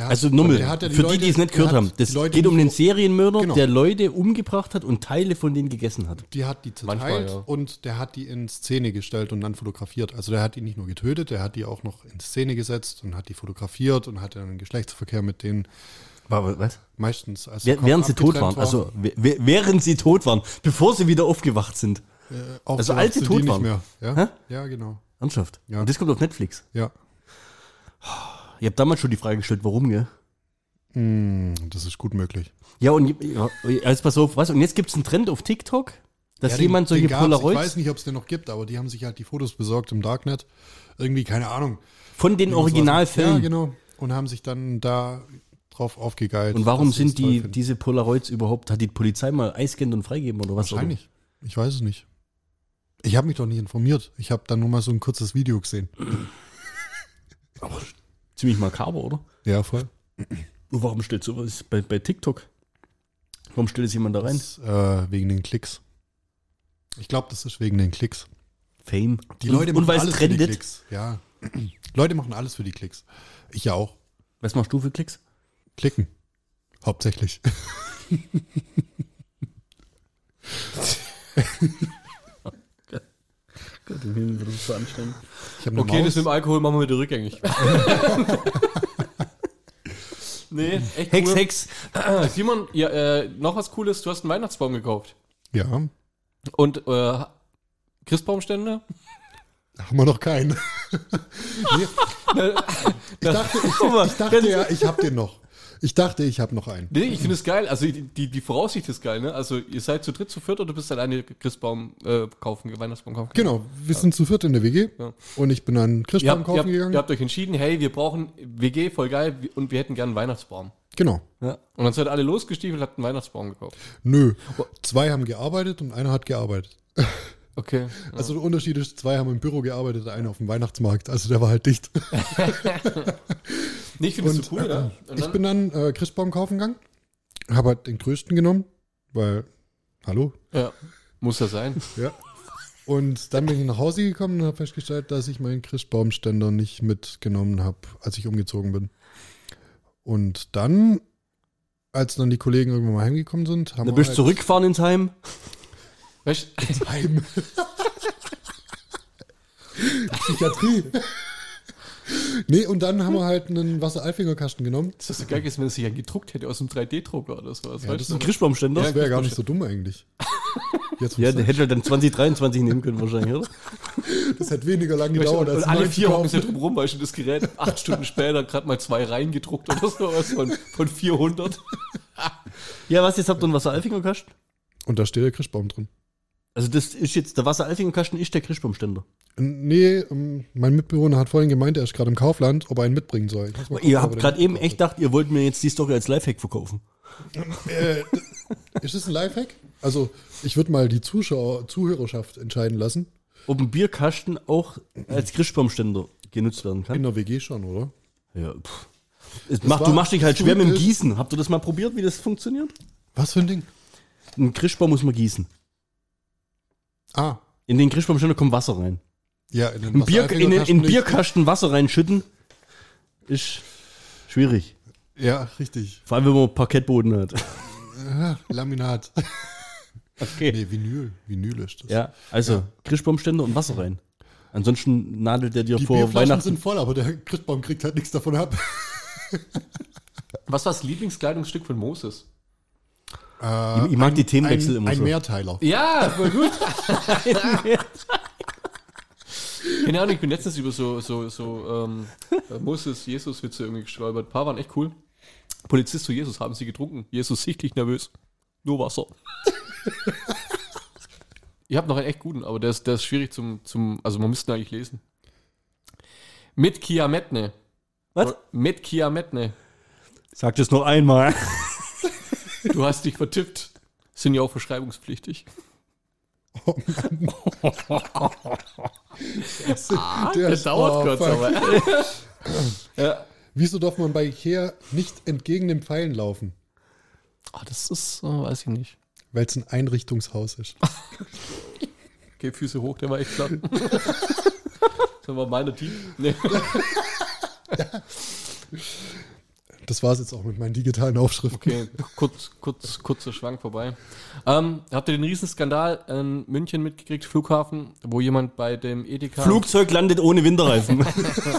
hat-
Also Nummel,
der hat ja die
für
Leute-
die, die es nicht gehört haben. Das geht um den Serienmörder,
Genau.
der Leute umgebracht hat und Teile von denen gegessen hat.
Die hat die zerteilt
Manchmal, ja.
und der hat die in Szene gestellt und dann fotografiert. Also der hat die nicht nur getötet, der hat die auch noch in Szene gesetzt und hat die fotografiert und hatte dann Geschlechtsverkehr mit denen
War, was?
meistens. Als
Wer,
der Kopf
während sie tot
abgetrennt
waren. Also während sie tot waren, bevor sie wieder aufgewacht sind.
Aufgewacht
also als sie tot
die nicht
waren.
Mehr. Ja? Ja, genau.
Ernsthaft.
Ja.
Und das kommt auf Netflix.
Ja.
Ich habe damals schon die Frage gestellt, warum, gell?
Hm, das ist gut möglich.
Ja, und ja, jetzt pass auf, was? Und jetzt gibt es einen Trend auf TikTok, dass
Ja, den-
jemand solche
den gab's. Ich weiß
Polaroids
nicht, ob es den noch gibt, aber die haben sich halt die Fotos besorgt im Darknet. Irgendwie, keine Ahnung.
von den Originalfilmen.
Ja, genau. Und haben sich dann da drauf aufgegeilt.
Und warum sind die, diese Polaroids überhaupt? Hat die Polizei mal einscannt und freigeben oder was?
Wahrscheinlich. Ich weiß es nicht. Ich habe mich doch nicht informiert. Ich habe dann nur mal so ein kurzes Video gesehen.
Aber ziemlich makaber, oder?
Ja, voll.
Und warum stellt sowas bei, bei TikTok? Warum stellt es jemand da rein?
Das, äh, wegen den Klicks. Ich glaube, das ist wegen den Klicks.
Fame.
Die
und,
Leute
und
machen
weil es
alles für die. Klicks. Ja. Leute machen alles für die Klicks. Ich ja auch.
Was machst du für Klicks?
Klicken. Hauptsächlich.
Gott, im Himmel wird das so anstrengend.
Okay, das
Maus.
mit dem Alkohol machen wir wieder rückgängig. nee, echt
Hex,
cool.
Hex.
Simon, ja, äh, noch was Cooles. Du hast einen Weihnachtsbaum gekauft.
Ja,
Und äh, Christbaumstände?
haben wir noch keinen. nee, ich dachte, ich, ich dachte ja, ich habe den noch. Ich dachte, ich habe noch einen.
Nee, ich finde es geil. Also die, die, die Voraussicht ist geil, ne? Also ihr seid zu dritt, zu viert oder bist alleine Christbaum äh, kaufen, Weihnachtsbaum kaufen?
Genau, wir sind zu viert in der WG
Ja.
und ich bin dann
Ihr
Christbaum
habt, ihr,
kaufen
habt,
gegangen.
ihr habt euch entschieden, hey, wir brauchen WG, voll geil, und wir hätten gerne einen Weihnachtsbaum.
Genau.
Ja.
Und dann seid ihr alle losgestiefelt, habt einen Weihnachtsbaum gekauft.
Nö. Zwei haben gearbeitet und einer hat gearbeitet.
Okay.
Also der Unterschied ist, zwei haben im Büro gearbeitet, der eine auf dem Weihnachtsmarkt. Also der war halt dicht.
Nee, ich finde es so cool, ne? Und
ich
dann-
bin dann äh, Christbaum kaufen gegangen, habe halt den größten genommen, weil, hallo,
ja. Muss ja sein.
Ja. Und dann bin ich nach Hause gekommen und habe festgestellt, dass ich meinen Christbaumständer nicht mitgenommen habe, als ich umgezogen bin. Und dann, als dann die Kollegen irgendwann mal heimgekommen sind, haben
Dann
wir
bist du zurückgefahren ins Heim.
Weißt du,
Heim. Psychiatrie. nee, und dann haben wir halt einen Wasser-Alfinger-Kasten genommen.
das ist so geil wenn es sich ja gedruckt hätte aus einem 3D-Drucker oder sowas.
Ja,
weißt
das
du?
Ein Christbaumständer.
Das wäre gar nicht so dumm eigentlich. Jetzt,
Ja, der
sag.
hätte halt dann 2023 nehmen können wahrscheinlich, oder?
das hätte weniger lang
Weißt du,
gedauert.
und,
als
und alle vier hocken
kaufen.
sie drum rum, weißt du, das Gerät acht Stunden später gerade mal zwei reingedruckt oder sowas von, von 400.
Ja, was jetzt habt ihr einen Wasseralfingerkasten?
Und da steht der Christbaum drin.
Also das ist jetzt, der Wasseralfingerkasten ist der Christbaumständer.
Nee, ähm, mein Mitbewohner hat vorhin gemeint, er ist gerade im Kaufland, ob er einen mitbringen soll. Gucken,
Ihr habt
er
gerade eben echt gedacht, ihr wollt mir jetzt die Story als Lifehack verkaufen.
Äh, ist das ein Lifehack? Also, ich würde mal die Zuschauer, Zuhörerschaft entscheiden lassen.
Ob ein Bierkasten auch als Christbaumständer genutzt werden kann.
In der WG schon, oder?
Ja, pff. Es macht, du machst dich halt schwer mit dem. Gießen. Habt ihr das mal probiert, wie das funktioniert?
Was für ein Ding?
Ein Christbaum muss man gießen.
Ah,
In den Christbaumständer kommt Wasser rein.
ja, in den
Ein Bier, in, den- in. Bierkasten Wasser reinschütten ist schwierig.
Ja, richtig.
Vor allem, wenn man Parkettboden hat.
Ah, Laminat.
Okay.
Nee, Vinyl. Vinyl ist das.
Ja, also Christbaumständer und Wasser rein. Ansonsten nadelt der dir
Die
vor
Bierflaschen
Weihnachten.
sind voll, aber der Christbaum kriegt halt nichts davon ab.
Was war das Lieblingskleidungsstück von Moses?
Äh,
Ich- ich mag
ein-
die Themenwechsel
ein,
immer
Ein
so.
Mehrteiler.
Ja, voll gut. Keine Ahnung, ich bin letztens über so, so, so ähm, äh, Moses, Jesus-Witze irgendwie gestolpert. Ein paar waren echt cool. Polizist zu Jesus, haben sie getrunken. Jesus sichtlich nervös. Nur Wasser. ich habe noch einen echt guten, aber der ist, der ist schwierig zum, zum, also man müsste ihn eigentlich lesen. Mit Kiametne.
Was?
Mit Kiametne.
Sag das noch einmal.
Du hast dich vertippt. Sind ja auch verschreibungspflichtig.
der ist- oh, fuck.
aber. ja.
Wieso darf man bei Ikea nicht entgegen den Pfeilen laufen?
Ah, das ist, äh, weiß ich nicht.
Weil es ein Einrichtungshaus ist.
Okay, Füße hoch, der war echt klar. das war meiner Team. Nee.
Das war es jetzt auch mit meinen digitalen Aufschriften.
Okay, kurz, kurz, kurzer Schwank vorbei. Ähm, habt ihr den Riesenskandal in München mitgekriegt, Flughafen, wo jemand bei dem Edeka,
Flugzeug landet ohne Winterreifen.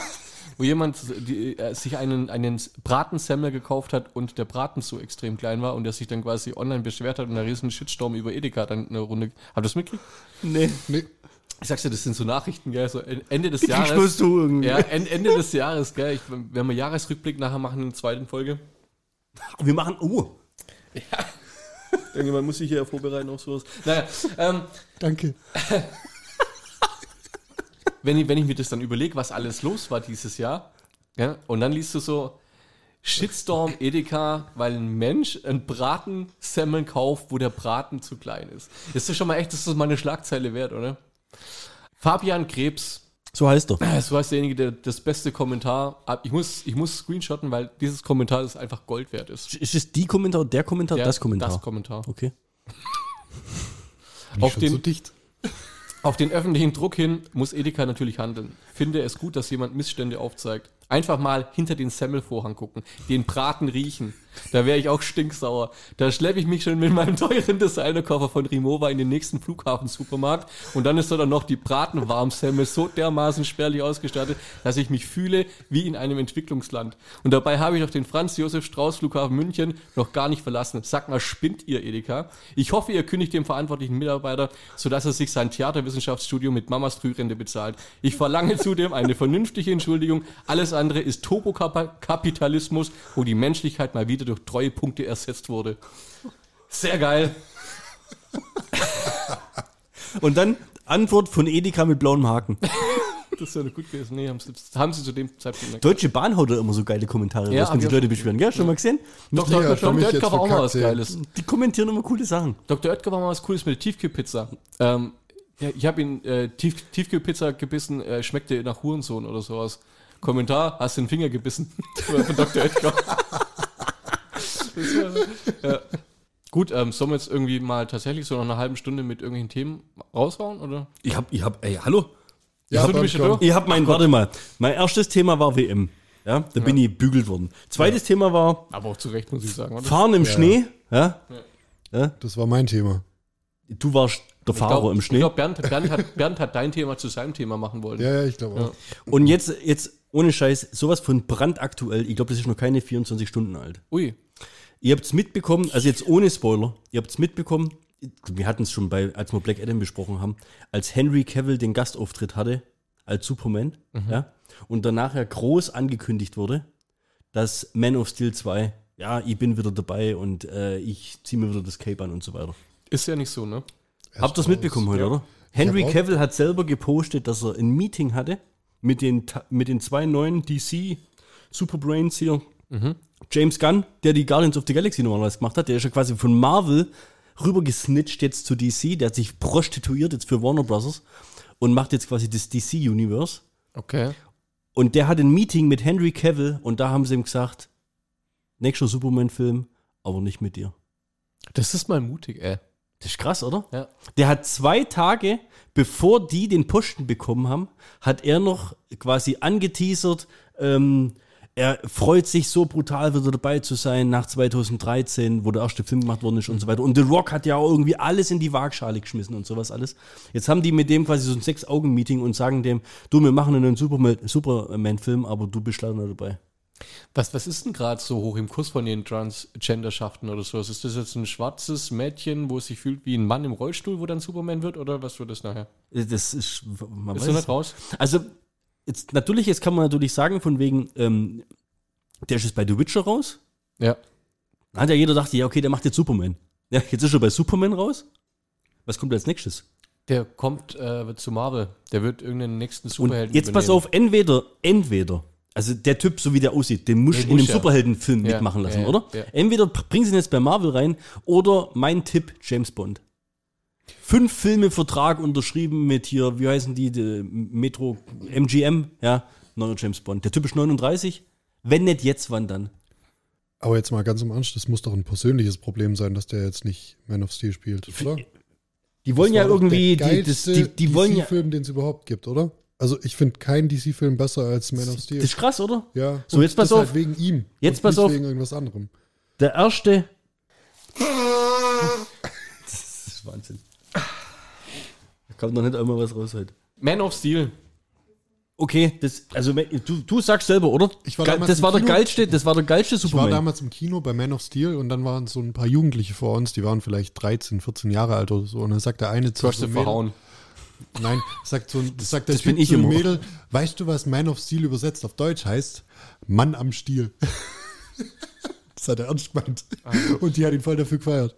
wo jemand die, äh, sich einen, einen Bratensemmel gekauft hat und der Braten so extrem klein war und der sich dann quasi online beschwert hat und ein riesen Shitstorm über Edeka dann eine Runde. Habt ihr das mitgekriegt?
nee.
Nee,
Ich sag's dir, das sind so Nachrichten, gell, so Ende des
Die
Jahres.
du irgendwie.
Ja, en- Ende des Jahres, gell. Ich, wenn wir Jahresrückblick nachher machen in der zweiten Folge.
Wir machen, oh,
Irgendjemand muss sich hier vorbereiten auf sowas. Naja, ähm,
danke.
wenn, ich, wenn ich mir das dann überlege, was alles los war dieses Jahr, ja, und dann liest du so Shitstorm Edeka, weil ein Mensch ein Bratensemmeln kauft, wo der Braten zu klein ist. Das ist schon mal echt, das ist mal eine Schlagzeile wert, oder? Fabian Krebs,
so heißt er.
so heißt derjenige, der das beste Kommentar, ich muss, ich muss screenshotten, weil dieses Kommentar ist einfach Gold wert ist.
Ist es die Kommentar, der Kommentar,
Der-
das Kommentar?
Das Kommentar.
okay.
Auf
Schon
den,
so dicht.
Auf den öffentlichen Druck hin muss Edeka natürlich handeln. Finde es gut, dass jemand Missstände aufzeigt. Einfach mal hinter den Semmelvorhang gucken, den Braten riechen. Da wäre ich auch stinksauer. Da schleppe ich mich schon mit meinem teuren Designerkoffer von Rimowa in den nächsten Flughafen-Supermarkt und dann ist da dann noch die Bratenwarmsemmel so dermaßen spärlich ausgestattet, dass ich mich fühle wie in einem Entwicklungsland. Und dabei habe ich doch den Franz-Josef-Strauß-Flughafen München noch gar nicht verlassen. Sag mal, spinnt ihr, Edeka? Ich hoffe, ihr kündigt dem verantwortlichen Mitarbeiter, sodass er sich sein Theaterwissenschaftsstudium mit Mamas Frührente bezahlt. Ich verlange zudem eine vernünftige Entschuldigung. Alles andere ist Turbokapitalismus, wo die Menschlichkeit mal wieder durch Treuepunkte ersetzt wurde. Sehr geil.
Und dann Antwort von Edeka mit blauem Haken.
Das wäre gut gewesen. Nee, haben sie, haben sie zu dem Zeitpunkt nicht.
Deutsche Bahn haut da immer so geile Kommentare
Ja,
raus, wenn
ich
sich Leute beschweren. Gell, schon mal gesehen?
Dr.
Ja,
Dr.
ich jetzt
Oetker war auch mal was. Geiles.
Die kommentieren immer coole Sachen.
Dr. Oetker war mal was Cooles mit der Tiefkühlpizza. Ähm, ja, ich habe ihn äh, Tief, Tiefkühlpizza gebissen, äh, schmeckte nach Hurensohn oder sowas. Kommentar, hast den Finger gebissen. Von Dr. War, ja. Gut, ähm, sollen wir jetzt irgendwie mal tatsächlich so nach einer halben Stunde mit irgendwelchen Themen raushauen, oder?
Ich hab, ich hab, ey, hallo?
Ja,
du
dann
mich?
Ich hab mein, warte mal. Mein erstes Thema war WM. Ja, da bin ich bügelt worden. Zweites Thema war
Aber auch zu Recht, muss ich sagen, oder?
Fahren im Schnee. Ja.
Das war mein Thema.
Du warst der
Ich
Fahrer
glaub-
im Schnee.
Ich glaube, Bernd, Bernd, hat, Bernd hat dein Thema zu seinem Thema machen wollen.
Ja, ja, ich glaube auch.
Und jetzt, jetzt ohne Scheiß, sowas von brandaktuell. Ich glaube, das ist noch keine 24 Stunden alt.
Ui.
Ihr habt es mitbekommen, also jetzt ohne Spoiler, ihr habt es mitbekommen, wir hatten es schon bei, als wir Black Adam besprochen haben, als Henry Cavill den Gastauftritt hatte, als Superman, ja, und danach ja groß angekündigt wurde, dass Man of Steel 2, ja, ich bin wieder dabei und äh, ich ziehe mir wieder das Cape an und so weiter.
Ist ja nicht so, ne?
Habt ihr es mitbekommen heute, oder? Henry Cavill hat selber gepostet, dass er ein Meeting hatte mit den, mit den zwei neuen DC Superbrains hier. James Gunn, der die Guardians of the Galaxy normalerweise gemacht hat, der ist ja quasi von Marvel rübergesnitcht jetzt zu DC, der hat sich prostituiert jetzt für Warner Bros. und macht jetzt quasi das DC-Universe.
Okay.
Und der hat ein Meeting mit Henry Cavill und da haben sie ihm gesagt, nächster Superman-Film, aber nicht mit dir.
Das ist mal mutig, ey.
Das ist krass, oder?
Ja.
Der hat zwei Tage, bevor die den Posten bekommen haben, hat er noch quasi angeteasert, ähm, er freut sich so brutal wieder dabei zu sein nach 2013, wo der erste Film gemacht worden ist und so weiter. Und The Rock hat ja auch irgendwie alles in die Waagschale geschmissen und sowas alles. Jetzt haben die mit dem quasi so ein Sechs-Augen-Meeting und sagen dem, du, wir machen einen Superman- Superman-Film, aber du bist leider nicht dabei.
Was, was ist denn gerade so hoch im Kurs von den Transgenderschaften oder sowas? Ist das jetzt ein schwarzes Mädchen, wo es sich fühlt wie ein Mann im Rollstuhl, wo dann Superman wird? Oder was wird das nachher?
Das ist, man
Ist
weiß
nicht raus?
Also, jetzt natürlich, jetzt kann man natürlich sagen, von wegen, ähm, der ist jetzt bei The Witcher raus.
Ja.
Da hat ja jeder gedacht, ja, okay, der macht jetzt Superman. Ja, jetzt ist er bei Superman raus. Was kommt als nächstes?
Der kommt äh, zu Marvel. Der wird irgendeinen nächsten
Und
Superhelden
jetzt pass
übernehmen.
auf, entweder, entweder, also der Typ, so wie der aussieht, den muss
Den
in einem
ja.
Superheldenfilm
Ja,
mitmachen lassen,
ja,
oder?
ja.
Entweder bringen sie ihn jetzt bei Marvel rein oder mein Tipp, James Bond. Fünf Filme Vertrag unterschrieben mit hier, wie heißen die, die Metro MGM, ja, neuer James Bond. Der Typ ist 39. Wenn nicht jetzt, wann dann?
Aber jetzt mal ganz im Ernst, das muss doch ein persönliches Problem sein, dass der jetzt nicht Man of Steel spielt, oder?
Die wollen
Das
ja irgendwie,
der
die, das, die, die wollen ja.
DC-Film, den es überhaupt gibt, oder? Also ich finde keinen DC-Film besser als Man of Steel.
Das ist krass, oder?
ja.
So,
und
jetzt pass
das
auf.
Halt wegen ihm.
Jetzt
und
pass
nicht
auf.
wegen irgendwas anderem.
Der erste. Das ist Wahnsinn. Da kommt noch nicht einmal was raus heute.
Man of Steel.
Okay, das, also du, du sagst selber, oder?
Ich war
Ge-
damals
das
im
war der geilste, das war der geilste
Ich war
Superman.
damals im Kino bei Man of Steel und dann waren so ein paar Jugendliche vor uns, die waren vielleicht 13, 14 Jahre alt oder so. Und dann sagt der eine zu
Du hast
Mädel-
verhauen.
Nein, sagt so ein, sagt der
das bin
Typ
ich
zu
immer.
Mädel, weißt du, was Man of Steel übersetzt auf Deutsch heißt? Mann am Stiel. das hat er ernst gemeint.
Ah.
Und die hat ihn voll dafür gefeiert.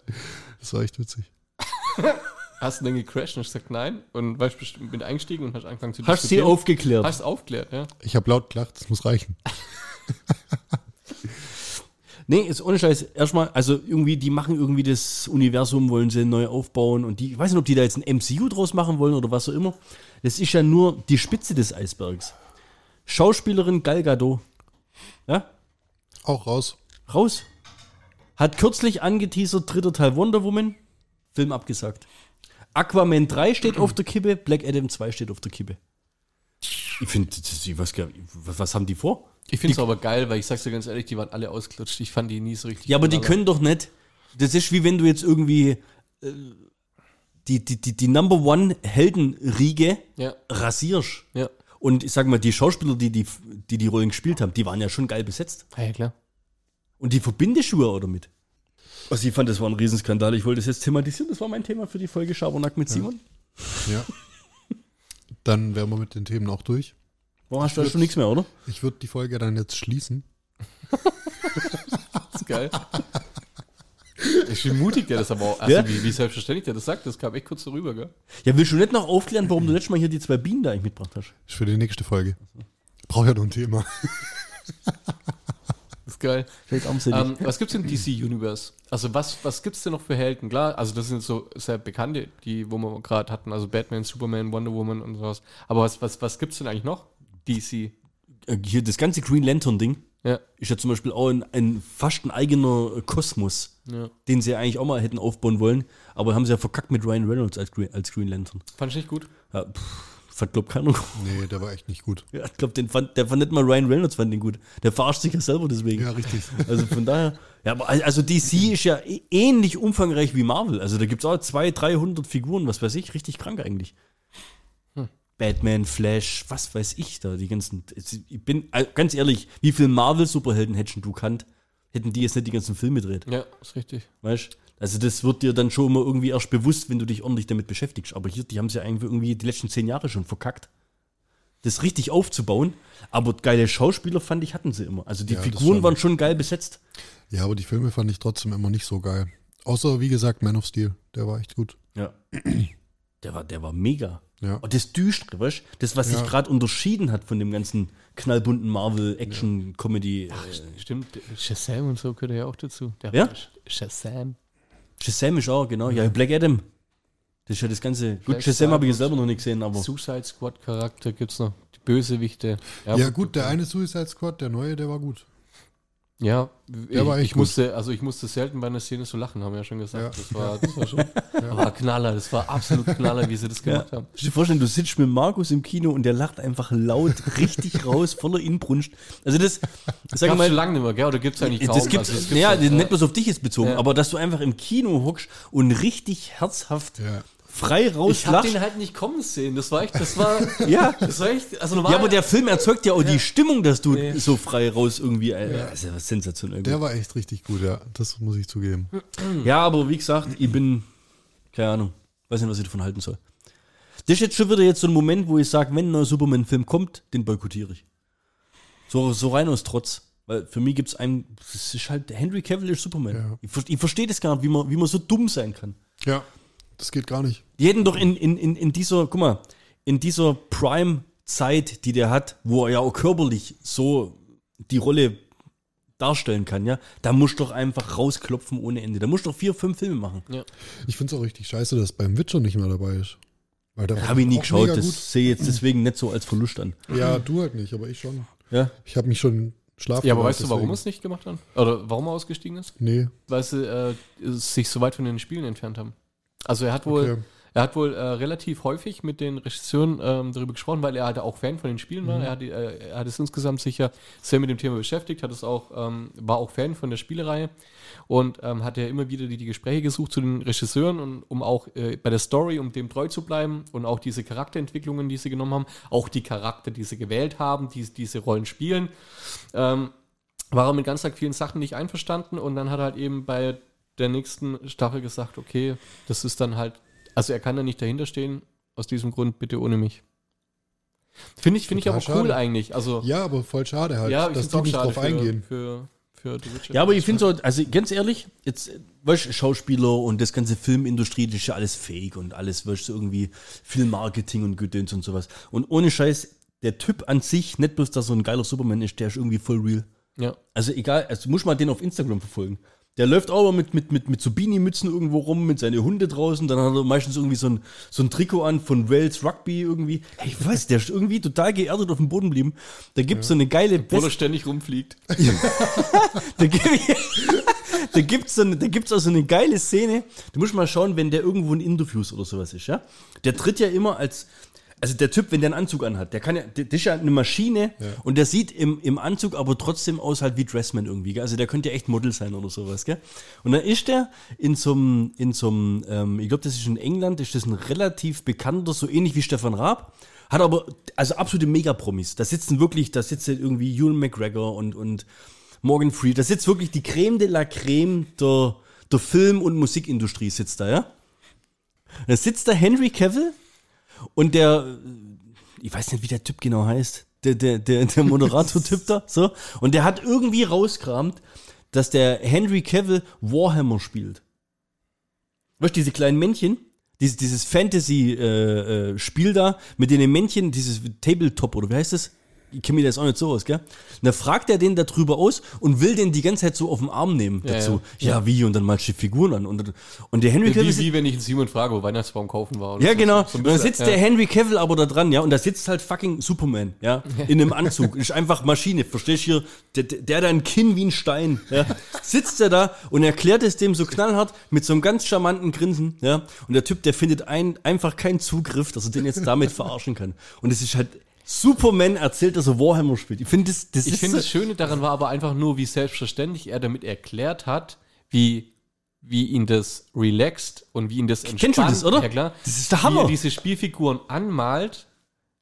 Das war echt witzig.
Hast du dann gecrashed und hast gesagt nein? Und weißt bestimmt bin eingestiegen und hast angefangen zu
Hast sie aufgeklärt.
Hast aufklärt, ja.
Ich habe laut gelacht, das muss reichen.
Nee, ist ohne Scheiß. Erstmal, also irgendwie, die machen irgendwie das Universum, wollen sie neu aufbauen und die, ich weiß nicht, ob die da jetzt ein MCU draus machen wollen oder was auch immer. Das ist ja nur die Spitze des Eisbergs. Schauspielerin Gal Gadot. Ja?
Auch raus.
Raus. Hat kürzlich angeteasert, dritter Teil Wonder Woman. Film abgesagt. Aquaman 3 steht auf der Kippe, Black Adam 2 steht auf der Kippe. Ich finde, was, was haben die vor?
Ich finde es aber geil, weil ich sag's dir ganz ehrlich, die waren alle ausgelutscht. Ich fand die nie so richtig.
Ja, aber die
voneinander.
können doch nicht. Das ist wie wenn du jetzt irgendwie äh, die, die, die, die Number One Heldenriege
Ja,
rasierst.
ja.
Und ich sag mal, die Schauspieler, die die, die die Rollen gespielt haben, die waren ja schon geil besetzt.
Ah, ja, klar.
Und die ja auch damit. Also ich fand, das war ein Riesenskandal. Ich wollte das jetzt thematisieren. Das war mein Thema für die Folge Schabernack mit Simon.
Ja. Dann wären wir mit den Themen auch durch.
Warum hast du da schon nichts mehr, oder?
Ich würde die Folge dann jetzt schließen.
Das ist geil. Ich bin mutig, der das aber auch. Also,
Ja?
wie, wie selbstverständlich der das sagt, das kam echt kurz so rüber, gell?
Ja, willst du nicht noch aufklären, warum du letztes Mal hier die zwei Bienen da eigentlich mitgebracht hast?
Ist für die nächste Folge. Brauche ja noch ein Thema.
Das ist geil. Ähm, was gibt's im DC Universe? Also was, was gibt's denn noch für Helden? Klar, also das sind so sehr bekannte, die, wo wir gerade hatten, also Batman, Superman, Wonder Woman und sowas. Aber was, was, was gibt's denn eigentlich noch? DC.
Äh, hier das ganze Green Lantern Ding.
Ja.
Ist ja zum Beispiel auch ein, ein fast ein eigener Kosmos,
ja.
den sie eigentlich auch mal hätten aufbauen wollen, aber haben sie ja verkackt mit Ryan Reynolds als Green, als Green Lantern.
Fand ich nicht gut.
Ja, pff, fand glaub keiner.
Nee, der war echt nicht gut.
Ja, ich glaube, den fand, der fand nicht mal Ryan Reynolds fand den gut. Der verarscht sich ja selber deswegen.
Ja, richtig.
Also von daher, ja, aber also DC ist ja ä- ähnlich umfangreich wie Marvel. Also da gibt es auch 200, 300 Figuren, was weiß ich, richtig krank eigentlich. Batman, Flash, was weiß ich da, die ganzen. Ich bin äh, ganz ehrlich, wie viele Marvel-Superhelden hätten du kannt, hätten die jetzt nicht die ganzen Filme gedreht,
Ja, ist richtig.
weißt Also das wird dir dann schon immer irgendwie erst bewusst, wenn du dich ordentlich damit beschäftigst. Aber hier, die haben sie ja eigentlich irgendwie die letzten zehn Jahre schon verkackt. Das richtig aufzubauen, aber geile Schauspieler fand ich, hatten sie immer. Also die
Ja,
Figuren waren schon geil besetzt.
Ja, aber die Filme fand ich trotzdem immer nicht so geil. Außer, wie gesagt, Man of Steel. Der war echt gut.
Ja. Der war, der war mega.
Ja.
Und das Düstere, weißt du? Das, was
Ja.
sich gerade unterschieden hat von dem ganzen knallbunten Marvel-Action-Comedy. äh,
Stimmt, Shazam und so gehört ja auch dazu. Der
Ja?
Shazam.
Shazam ist auch, genau. Ja, Black Adam. Das ist ja das ganze. Gut,
Vielleicht
Shazam habe ich selber noch nicht gesehen, aber.
Suicide Squad Charakter gibt's noch. Die Bösewichte.
Ja, gut, der eine Suicide Squad, der neue, der war gut.
Ja, ich,
war echt
ich musste, also ich musste selten bei einer Szene so lachen, haben wir ja schon gesagt.
Ja.
Das war, das war schon, war Knaller, das war absolut Knaller, wie sie das gemacht haben.
Stell dir vorstellen, du sitzt mit Markus im Kino und der lacht einfach laut, richtig raus, voller Inbrunst. Also das, sag ich
Gab's
mal,
schon lange nicht mehr, gell? Oder gibt's eigentlich kaum?
das gibt's,
Also,
ja,
halt,
nicht bloß auf dich jetzt bezogen,
Ja.
aber dass du einfach im Kino hockst und richtig herzhaft Frei
Ich hab den halt nicht kommen sehen. Das war echt, das war,
Ja.
das war echt, also normal.
Ja, aber der Film erzeugt ja auch die Stimmung, dass du
Nee.
so frei raus irgendwie. Äh, ja. Das ist ja was sensationell.
Der war echt richtig gut, ja. Das muss ich zugeben.
ja, aber wie gesagt, ich bin, keine Ahnung, weiß nicht, was ich davon halten soll. Das ist jetzt schon wieder jetzt so ein Moment, wo ich sage, wenn ein neuer Superman-Film kommt, den boykottiere ich. So, so rein aus Trotz. Weil für mich gibt es einen, das ist halt, Henry Cavill ist Superman.
Ja.
Ich, ver- ich verstehe das gar nicht, wie man, wie man so dumm sein kann.
Ja, das geht gar nicht.
Die hätten doch in, in, in, in dieser, guck mal, in dieser Prime-Zeit, die der hat, wo er ja auch körperlich so die Rolle darstellen kann, ja, da musst du doch einfach rausklopfen ohne Ende. Da musst du doch vier, fünf Filme machen.
Ich finde es auch richtig scheiße, dass beim Witcher nicht mehr dabei ist. Weil war
Habe ich nie geschaut, das sehe ich jetzt deswegen nicht so als Verlust an.
Ja, du halt nicht, aber ich schon.
Ja?
Ich habe mich schon schlafen.
ja, aber weißt du, warum er es nicht gemacht hat? Oder warum er ausgestiegen ist?
Nee,
Weil sie äh, sich so weit von den Spielen entfernt haben. Also er hat wohl,
okay.
er hat wohl äh, relativ häufig mit den Regisseuren ähm, darüber gesprochen, weil er halt auch Fan von den Spielen war. Er hat, äh, er hat es insgesamt sicher sehr mit dem Thema beschäftigt, hat es auch, ähm, war auch Fan von der Spielereihe und ähm, hat ja immer wieder die, die Gespräche gesucht zu den Regisseuren und um auch äh, bei der Story, um dem treu zu bleiben und auch diese Charakterentwicklungen, die sie genommen haben, auch die Charakter, die sie gewählt haben, die diese Rollen spielen. Ähm, war er mit ganz vielen Sachen nicht einverstanden und dann hat er halt eben bei der nächsten Staffel gesagt, okay, das ist dann halt, also er kann da nicht dahinter stehen, aus diesem Grund bitte ohne mich. Finde ich, finde ich aber cool
schade.
eigentlich. Also,
Ja, aber voll schade halt,
ja, ich
dass die
auch
nicht drauf
für,
eingehen.
Für, für.
Ja, aber ich finde so, also ganz ehrlich, jetzt, weißt du, Schauspieler und das ganze Filmindustrie, das ist ja alles fake und alles, weißt du, irgendwie viel Marketing und Gedöns und sowas. Und ohne Scheiß, der Typ an sich, nicht bloß, dass er ein geiler Superman ist, der ist irgendwie voll real.
Ja.
Also egal, also muss man den auf Instagram verfolgen. Der läuft auch immer mit, mit, mit, mit so Beanie-Mützen irgendwo rum, mit seinen Hunde draußen, dann hat er meistens irgendwie so ein, so ein Trikot an von Wales Rugby irgendwie. Hey, ich weiß, der ist irgendwie total geerdet auf dem Boden geblieben. Da gibt es so eine geile
Wo er
West
ständig rumfliegt.
da gibt so eine, da gibt's auch so eine geile Szene. Du musst mal schauen, wenn der irgendwo in Interviews oder sowas ist, ja? Der tritt ja immer als also der Typ, wenn der einen Anzug anhat, der kann ja, der, ist ja eine Maschine und der sieht im, im Anzug aber trotzdem aus halt wie Dressman irgendwie. Gell? Also der könnte ja echt Model sein oder sowas, gell? Und dann ist der in so einem, in so einem, ähm, ich glaube, das ist in England, ist das ein relativ bekannter, so ähnlich wie Stefan Raab, hat aber, also absolute Megapromis. Da sitzen wirklich, da sitzt irgendwie Ewan McGregor und, und Morgan Freed, da sitzt wirklich die Creme de la Creme der, der Film- und Musikindustrie sitzt da, ja? Da sitzt da Henry Cavill und der, ich weiß nicht, wie der Typ genau heißt, der, der, der, der Moderator-Typ da, so. Und der hat irgendwie rauskramt, dass der Henry Cavill Warhammer spielt. Weißt du, diese kleinen Männchen, dieses, dieses Fantasy-Spiel da, mit den Männchen, dieses Tabletop, oder wie heißt das? Ich kenne mich da jetzt auch nicht so aus, gell? Und dann fragt er den darüber aus und will den die ganze Zeit so auf den Arm nehmen
Ja,
dazu. Ja, wie? Und dann malst du die Figuren an. Und, und der Henry
Wie,
Cavill
wie wenn ich einen Simon frage, wo Weihnachtsbaum kaufen war. oder
ja,
so.
genau.
So
und dann sitzt
ja.
der Henry Cavill aber da dran, ja, und da sitzt halt fucking Superman, ja, in einem Anzug. Ist einfach Maschine, verstehst du hier? Der, der der hat ein Kinn wie ein Stein, ja. Sitzt er da und erklärt es dem so knallhart mit so einem ganz charmanten Grinsen, ja. Und der Typ, der findet ein, einfach keinen Zugriff, dass er den jetzt damit verarschen kann. Und es ist halt, Superman erzählt, dass er Warhammer spielt. Ich finde, das, das
Ich finde, das Schöne daran war aber einfach nur, wie selbstverständlich er damit erklärt hat, wie, wie ihn das relaxt und wie ihn das
Kennst du das, oder?
Ja, klar.
Das ist der
Wie
Hammer.
er diese Spielfiguren anmalt.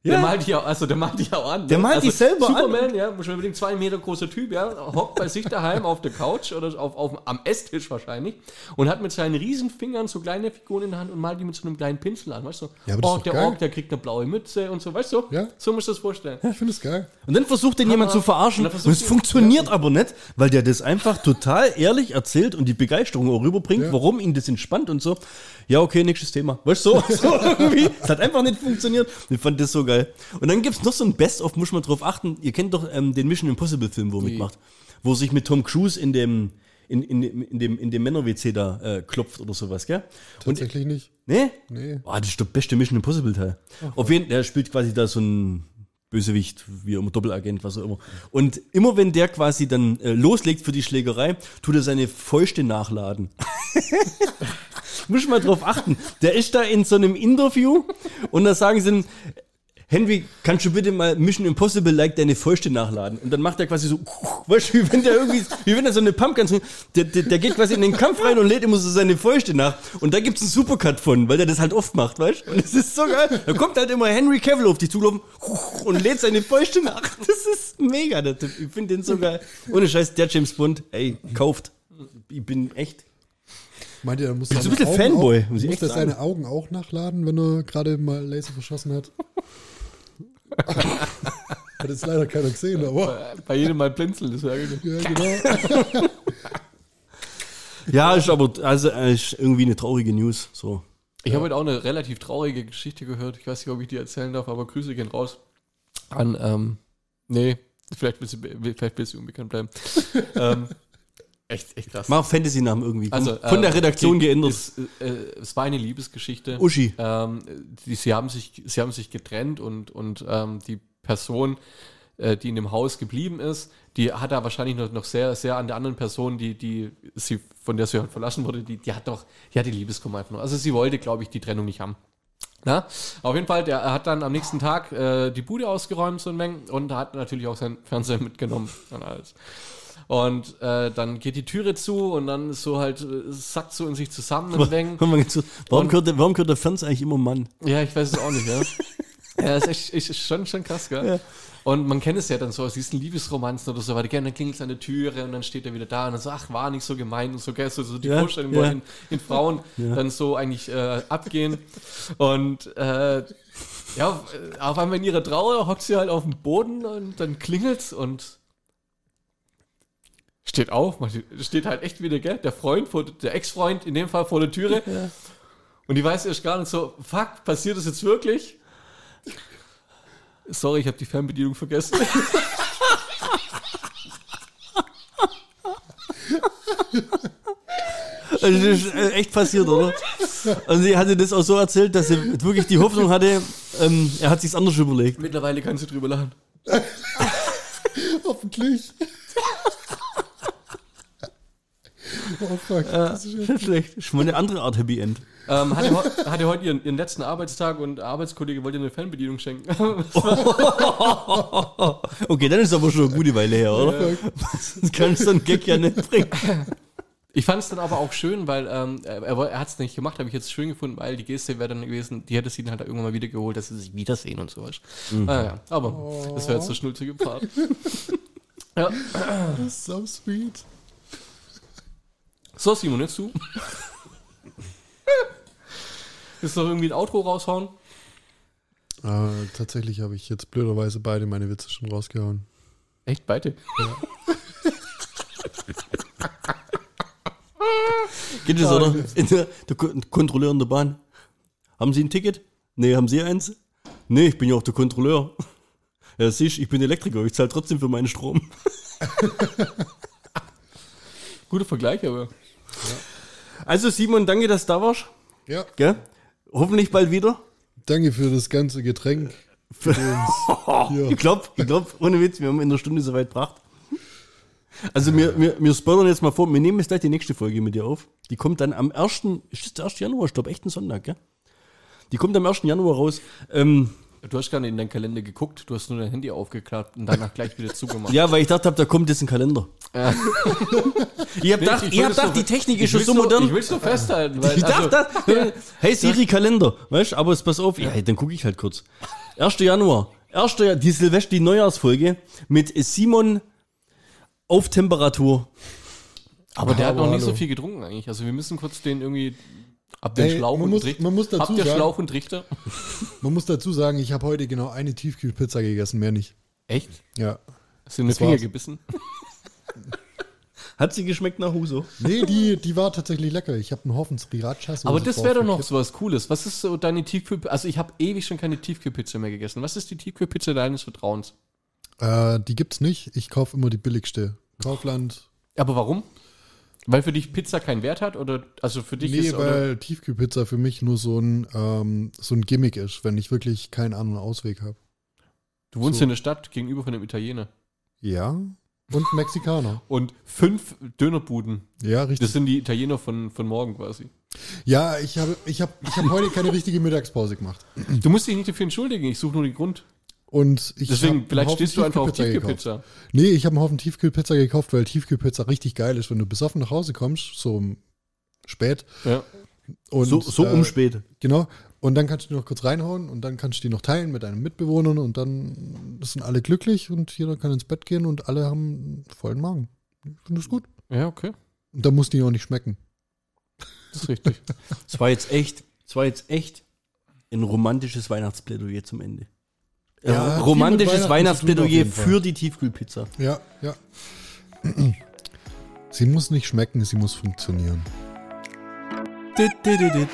Ja.
Der malt die auch, also der malt die auch an.
Der
ne?
malt
also
die selber an.
Superman, ja, muss man unbedingt zwei Meter großer Typ, ja, hockt bei sich daheim auf der Couch oder auf, auf, am Esstisch wahrscheinlich und hat mit seinen Riesenfingern so kleine Figuren in der Hand und malt die mit so einem kleinen Pinsel an, weißt du?
Ja, aber das
oh,
ist doch
der
geil.
Ork, der kriegt eine blaue Mütze und so, weißt du?
Ja.
So musst du das vorstellen.
Ich finde es geil.
Und dann versucht den jemand zu verarschen.
Und
Und, es funktioniert aber nicht, weil der das einfach total ehrlich erzählt und die Begeisterung auch rüberbringt,
Ja.
warum ihn das entspannt und so. Ja, okay, nächstes Thema. Weißt du, so, so irgendwie. Es hat einfach nicht funktioniert. Ich fand das so geil. Und dann gibt's noch so ein Best-of, muss man drauf achten. Ihr kennt doch ähm, den Mission Impossible-Film, wo er mitmacht. Wo sich mit Tom Cruise in dem, in, in, in dem, in dem Männer-WC da äh, klopft oder sowas, gell? Und
Tatsächlich nicht.
Nee?
Nee.
Oh, das ist der beste Mission Impossible Teil. Auf jeden Fall, der spielt quasi da so ein Bösewicht, wie immer, Doppelagent, was auch immer. Und immer wenn der quasi dann äh, loslegt für die Schlägerei, tut er seine Fäuste nachladen. Muss ich mal drauf achten. Der ist da in so einem Interview und da sagen sie, Henry, kannst du bitte mal Mission Impossible like deine Fäuste nachladen? Und dann macht er quasi so, weißt du, wie wenn der irgendwie, wie wenn er so eine Pumpgun, der, der, der geht quasi in den Kampf rein und lädt immer so seine Fäuste nach. Und da gibt's einen Supercut von, weil der das halt oft macht, weißt du? Und es ist so geil. Da kommt halt immer Henry Cavill auf dich zulaufen und lädt seine Fäuste nach. Das ist mega, der Typ. Ich finde den so geil. Ohne Scheiß, der James Bond, ey, kauft. Ich bin echt.
Meint ihr, er muss
Bist du ein bisschen Fanboy,
auch,
muss ich
muss er seine Augen auch nachladen, wenn er gerade mal Laser verschossen hat? hat jetzt leider keiner gesehen, aber
Bei jedem Mal blinzeln, das wäre
ja, genau.
Ja, ist aber, also, äh, ist irgendwie eine traurige News, so.
Ich habe heute auch eine relativ traurige Geschichte gehört. Ich weiß nicht, ob ich die erzählen darf, aber Grüße gehen raus an, ähm, nee, vielleicht willst du, vielleicht willst du unbekannt bleiben. ähm, echt, echt krass.
Mach Fantasy-Namen irgendwie.
Also,
von der
äh,
Redaktion
okay,
geändert.
Es, äh, es war eine Liebesgeschichte.
Uschi.
Ähm, die, sie, haben sich, sie haben sich getrennt und, und ähm, die Person, äh, die in dem Haus geblieben ist, die hat da wahrscheinlich noch, noch sehr, sehr an der anderen Person, die, die sie, von der sie halt verlassen wurde, die, die hat doch, die hat die Liebeskummer einfach noch. Also sie wollte, glaube ich, die Trennung nicht haben. Na, auf jeden Fall, der hat dann am nächsten Tag äh, die Bude ausgeräumt, so ein Meng, und hat natürlich auch sein Fernseher mitgenommen und alles. Und äh, dann geht die Türe zu und dann ist so halt, äh, sackt so in sich zusammen.
Warum,
Und-
gehört der, warum gehört der Fernseher eigentlich immer Mann?
Ja, ich weiß es auch nicht, ja. ja, ist echt ist schon, schon krass, gell? Und man kennt es ja dann so aus diesen Liebesromanzen oder so weiter. Gell, Dann klingelt es an der Türe und dann steht er wieder da und dann so, ach, war nicht so gemein und so, gell? So, so die
Ja,
Vorstellung,
ja.
wo in, in Frauen dann so eigentlich äh, abgehen. Und äh, ja, auf, äh, auf einmal in ihrer Trauer hockt sie halt auf dem Boden und dann klingelt's und steht auf, man steht halt echt wieder, gell? Der Freund, vor, der Ex-Freund in dem Fall vor der Türe. Und die weiß erst gar nicht so, fuck, passiert das jetzt wirklich? Sorry, ich habe die Fernbedienung vergessen.
Also das ist äh, echt passiert, oder? Also sie hatte das auch so erzählt, dass sie wirklich die Hoffnung hatte, ähm, er hat sich's anders überlegt.
Mittlerweile kannst du drüber lachen.
Hoffentlich. Oh fuck. Das ist ja
schlecht. Ist mal eine andere Art Happy End.
Ähm, hatte, hatte heute ihren, ihren letzten Arbeitstag und der Arbeitskollege wollte ihr eine Fernbedienung schenken.
Okay, dann ist aber schon eine gute Weile her, oder? Sonst kannst du so einen Gag ja nicht bringen.
Ich fand es dann aber auch schön, weil ähm, er, er, hat es nicht gemacht, habe ich jetzt schön gefunden, weil die Geste wäre dann gewesen, die hätte sie dann halt irgendwann mal wieder geholt, dass sie sich wiedersehen und sowas. Ah, ja, aber das wäre jetzt der schnulzige Part. ja.
das ist so sweet.
So, Simon, jetzt du. Willst du noch irgendwie ein Outro raushauen?
Äh, tatsächlich habe ich jetzt blöderweise beide meine Witze schon rausgehauen.
Echt, beide?
Geht das, oder? In der, der Ko- Kontrolleur in der Bahn. Haben Sie ein Ticket? Nee, haben Sie eins? Nee, ich bin ja auch der Kontrolleur. Ja, siehst, ich bin Elektriker, ich zahle trotzdem für meinen Strom.
Guter Vergleich, aber.
Also Simon, danke, dass du da warst.
Ja,
Gell? Hoffentlich bald wieder.
danke für das ganze Getränk. Für uns.
Ich glaub, ich glaub, ohne Witz, wir haben in einer Stunde soweit gebracht. Also wir, wir, wir spoilern jetzt mal vor, wir nehmen jetzt gleich die nächste Folge mit dir auf. Die kommt dann am 1. Ist das der 1. Januar? Ich glaube echt ein Sonntag, gell? Die kommt am 1. Januar raus. Ähm,
Du hast gar nicht in deinen Kalender geguckt, du hast nur dein Handy aufgeklappt und danach gleich wieder zugemacht.
ja, weil ich dachte, da kommt jetzt ein Kalender. ich hab gedacht,
ich
ich hab gedacht
nur-
die Technik ist schon so modern.
Ich will es nur festhalten. Weil,
Ich
also,
dachte, hey Siri, Kalender, weißt aber jetzt pass auf, ja, dann gucke ich halt kurz. 1. Januar, 1. Januar, die Silvester, die Neujahrsfolge mit Simon auf Temperatur.
aber der hat noch
Aber
nicht so
hallo.
viel getrunken eigentlich. Also wir müssen kurz den irgendwie ab den
Ey,
Schlauch
man
und
muss-
Trichter.
man muss dazu
Habt ihr
sagen-
Schlauch und Trichter?
Man muss dazu sagen, ich habe heute genau eine Tiefkühlpizza gegessen, mehr nicht.
Echt?
Ja.
Hast du in den Finger
war's.
gebissen?
Hat sie geschmeckt nach Huso?
Nee, die, die war tatsächlich lecker. Ich habe einen Haufen Sriracha.
Aber das wäre doch noch so was Cooles. Was ist so deine Tiefkühlpizza? Also ich habe ewig schon keine Tiefkühlpizza mehr gegessen. Was ist die Tiefkühlpizza deines Vertrauens?
Äh, die gibt's nicht. Ich kaufe immer die billigste. Kaufland.
Aber warum? Weil für dich Pizza keinen Wert hat? Oder also für dich
Nee,
ist
weil Tiefkühlpizza für mich nur so ein, ähm, so ein Gimmick ist, wenn ich wirklich keinen anderen Ausweg habe.
du wohnst
so.
in der Stadt gegenüber von einem Italiener.
Ja. Und Mexikaner.
Und fünf Dönerbuden.
Ja, richtig.
Das sind die Italiener von, von morgen quasi.
ja, ich habe ich hab, ich hab heute keine richtige Mittagspause gemacht.
Du musst dich nicht dafür entschuldigen, ich suche nur den Grund.
Und ich
Deswegen, vielleicht stehst du einfach auf
Tiefkühlpizza. Nee, ich habe einen Haufen Tiefkühlpizza gekauft, weil Tiefkühlpizza richtig geil ist, wenn du besoffen nach Hause kommst, so um spät.
Ja.
Und,
So, so
äh,
um spät.
Genau. Und dann kannst du die noch kurz reinhauen und dann kannst du die noch teilen mit deinen Mitbewohnern und dann sind alle glücklich und jeder kann ins Bett gehen und alle haben einen vollen Magen. Ich finde das gut.
ja, okay.
Und da muss die auch nicht schmecken.
Das ist richtig.
Es war jetzt echt, es war jetzt echt ein romantisches Weihnachtsplädoyer zum Ende.
Ja,
Äh, romantisches Weihnachtsplädoyer für die Tiefkühlpizza.
Ja, ja. Sie muss nicht schmecken, sie muss funktionieren.
Dit, dit, dit,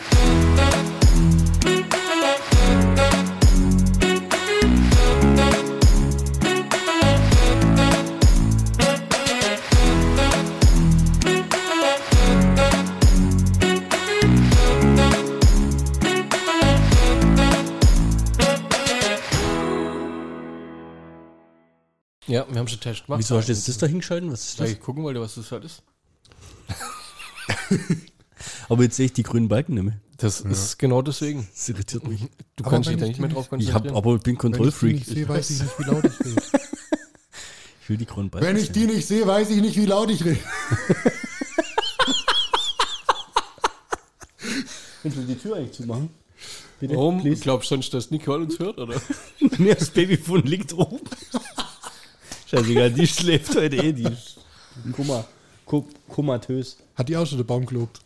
Ja, wir haben schon Test gemacht.
Wieso hast du jetzt das da hingeschalten? Was ist
Weil
das?
ich gucken wollte, was das halt ist.
Aber jetzt sehe ich die grünen Balken nicht mehr.
Das ist genau deswegen.
Das irritiert mich.
Du
Aber
kannst dich da
ich
nicht mehr drauf
Ich
konzentrieren.
hab, aber ich bin
Wenn ich die
Kontrollfreak.
nicht sehe, weiß ich nicht, wie laut ich rede.
Ich will die grünen Balken.
Wenn ich die nicht sehe, weiß ich nicht, wie laut ich rede.
Kannst du die Tür eigentlich zumachen? Bitte,
Warum?
please.
Glaubst du, dass Nicole uns hört, oder?
Nee, das Babyphone liegt oben. Scheißegal, die schläft heute eh. Die ko komatös.
Hat die auch schon der Baum gelobt?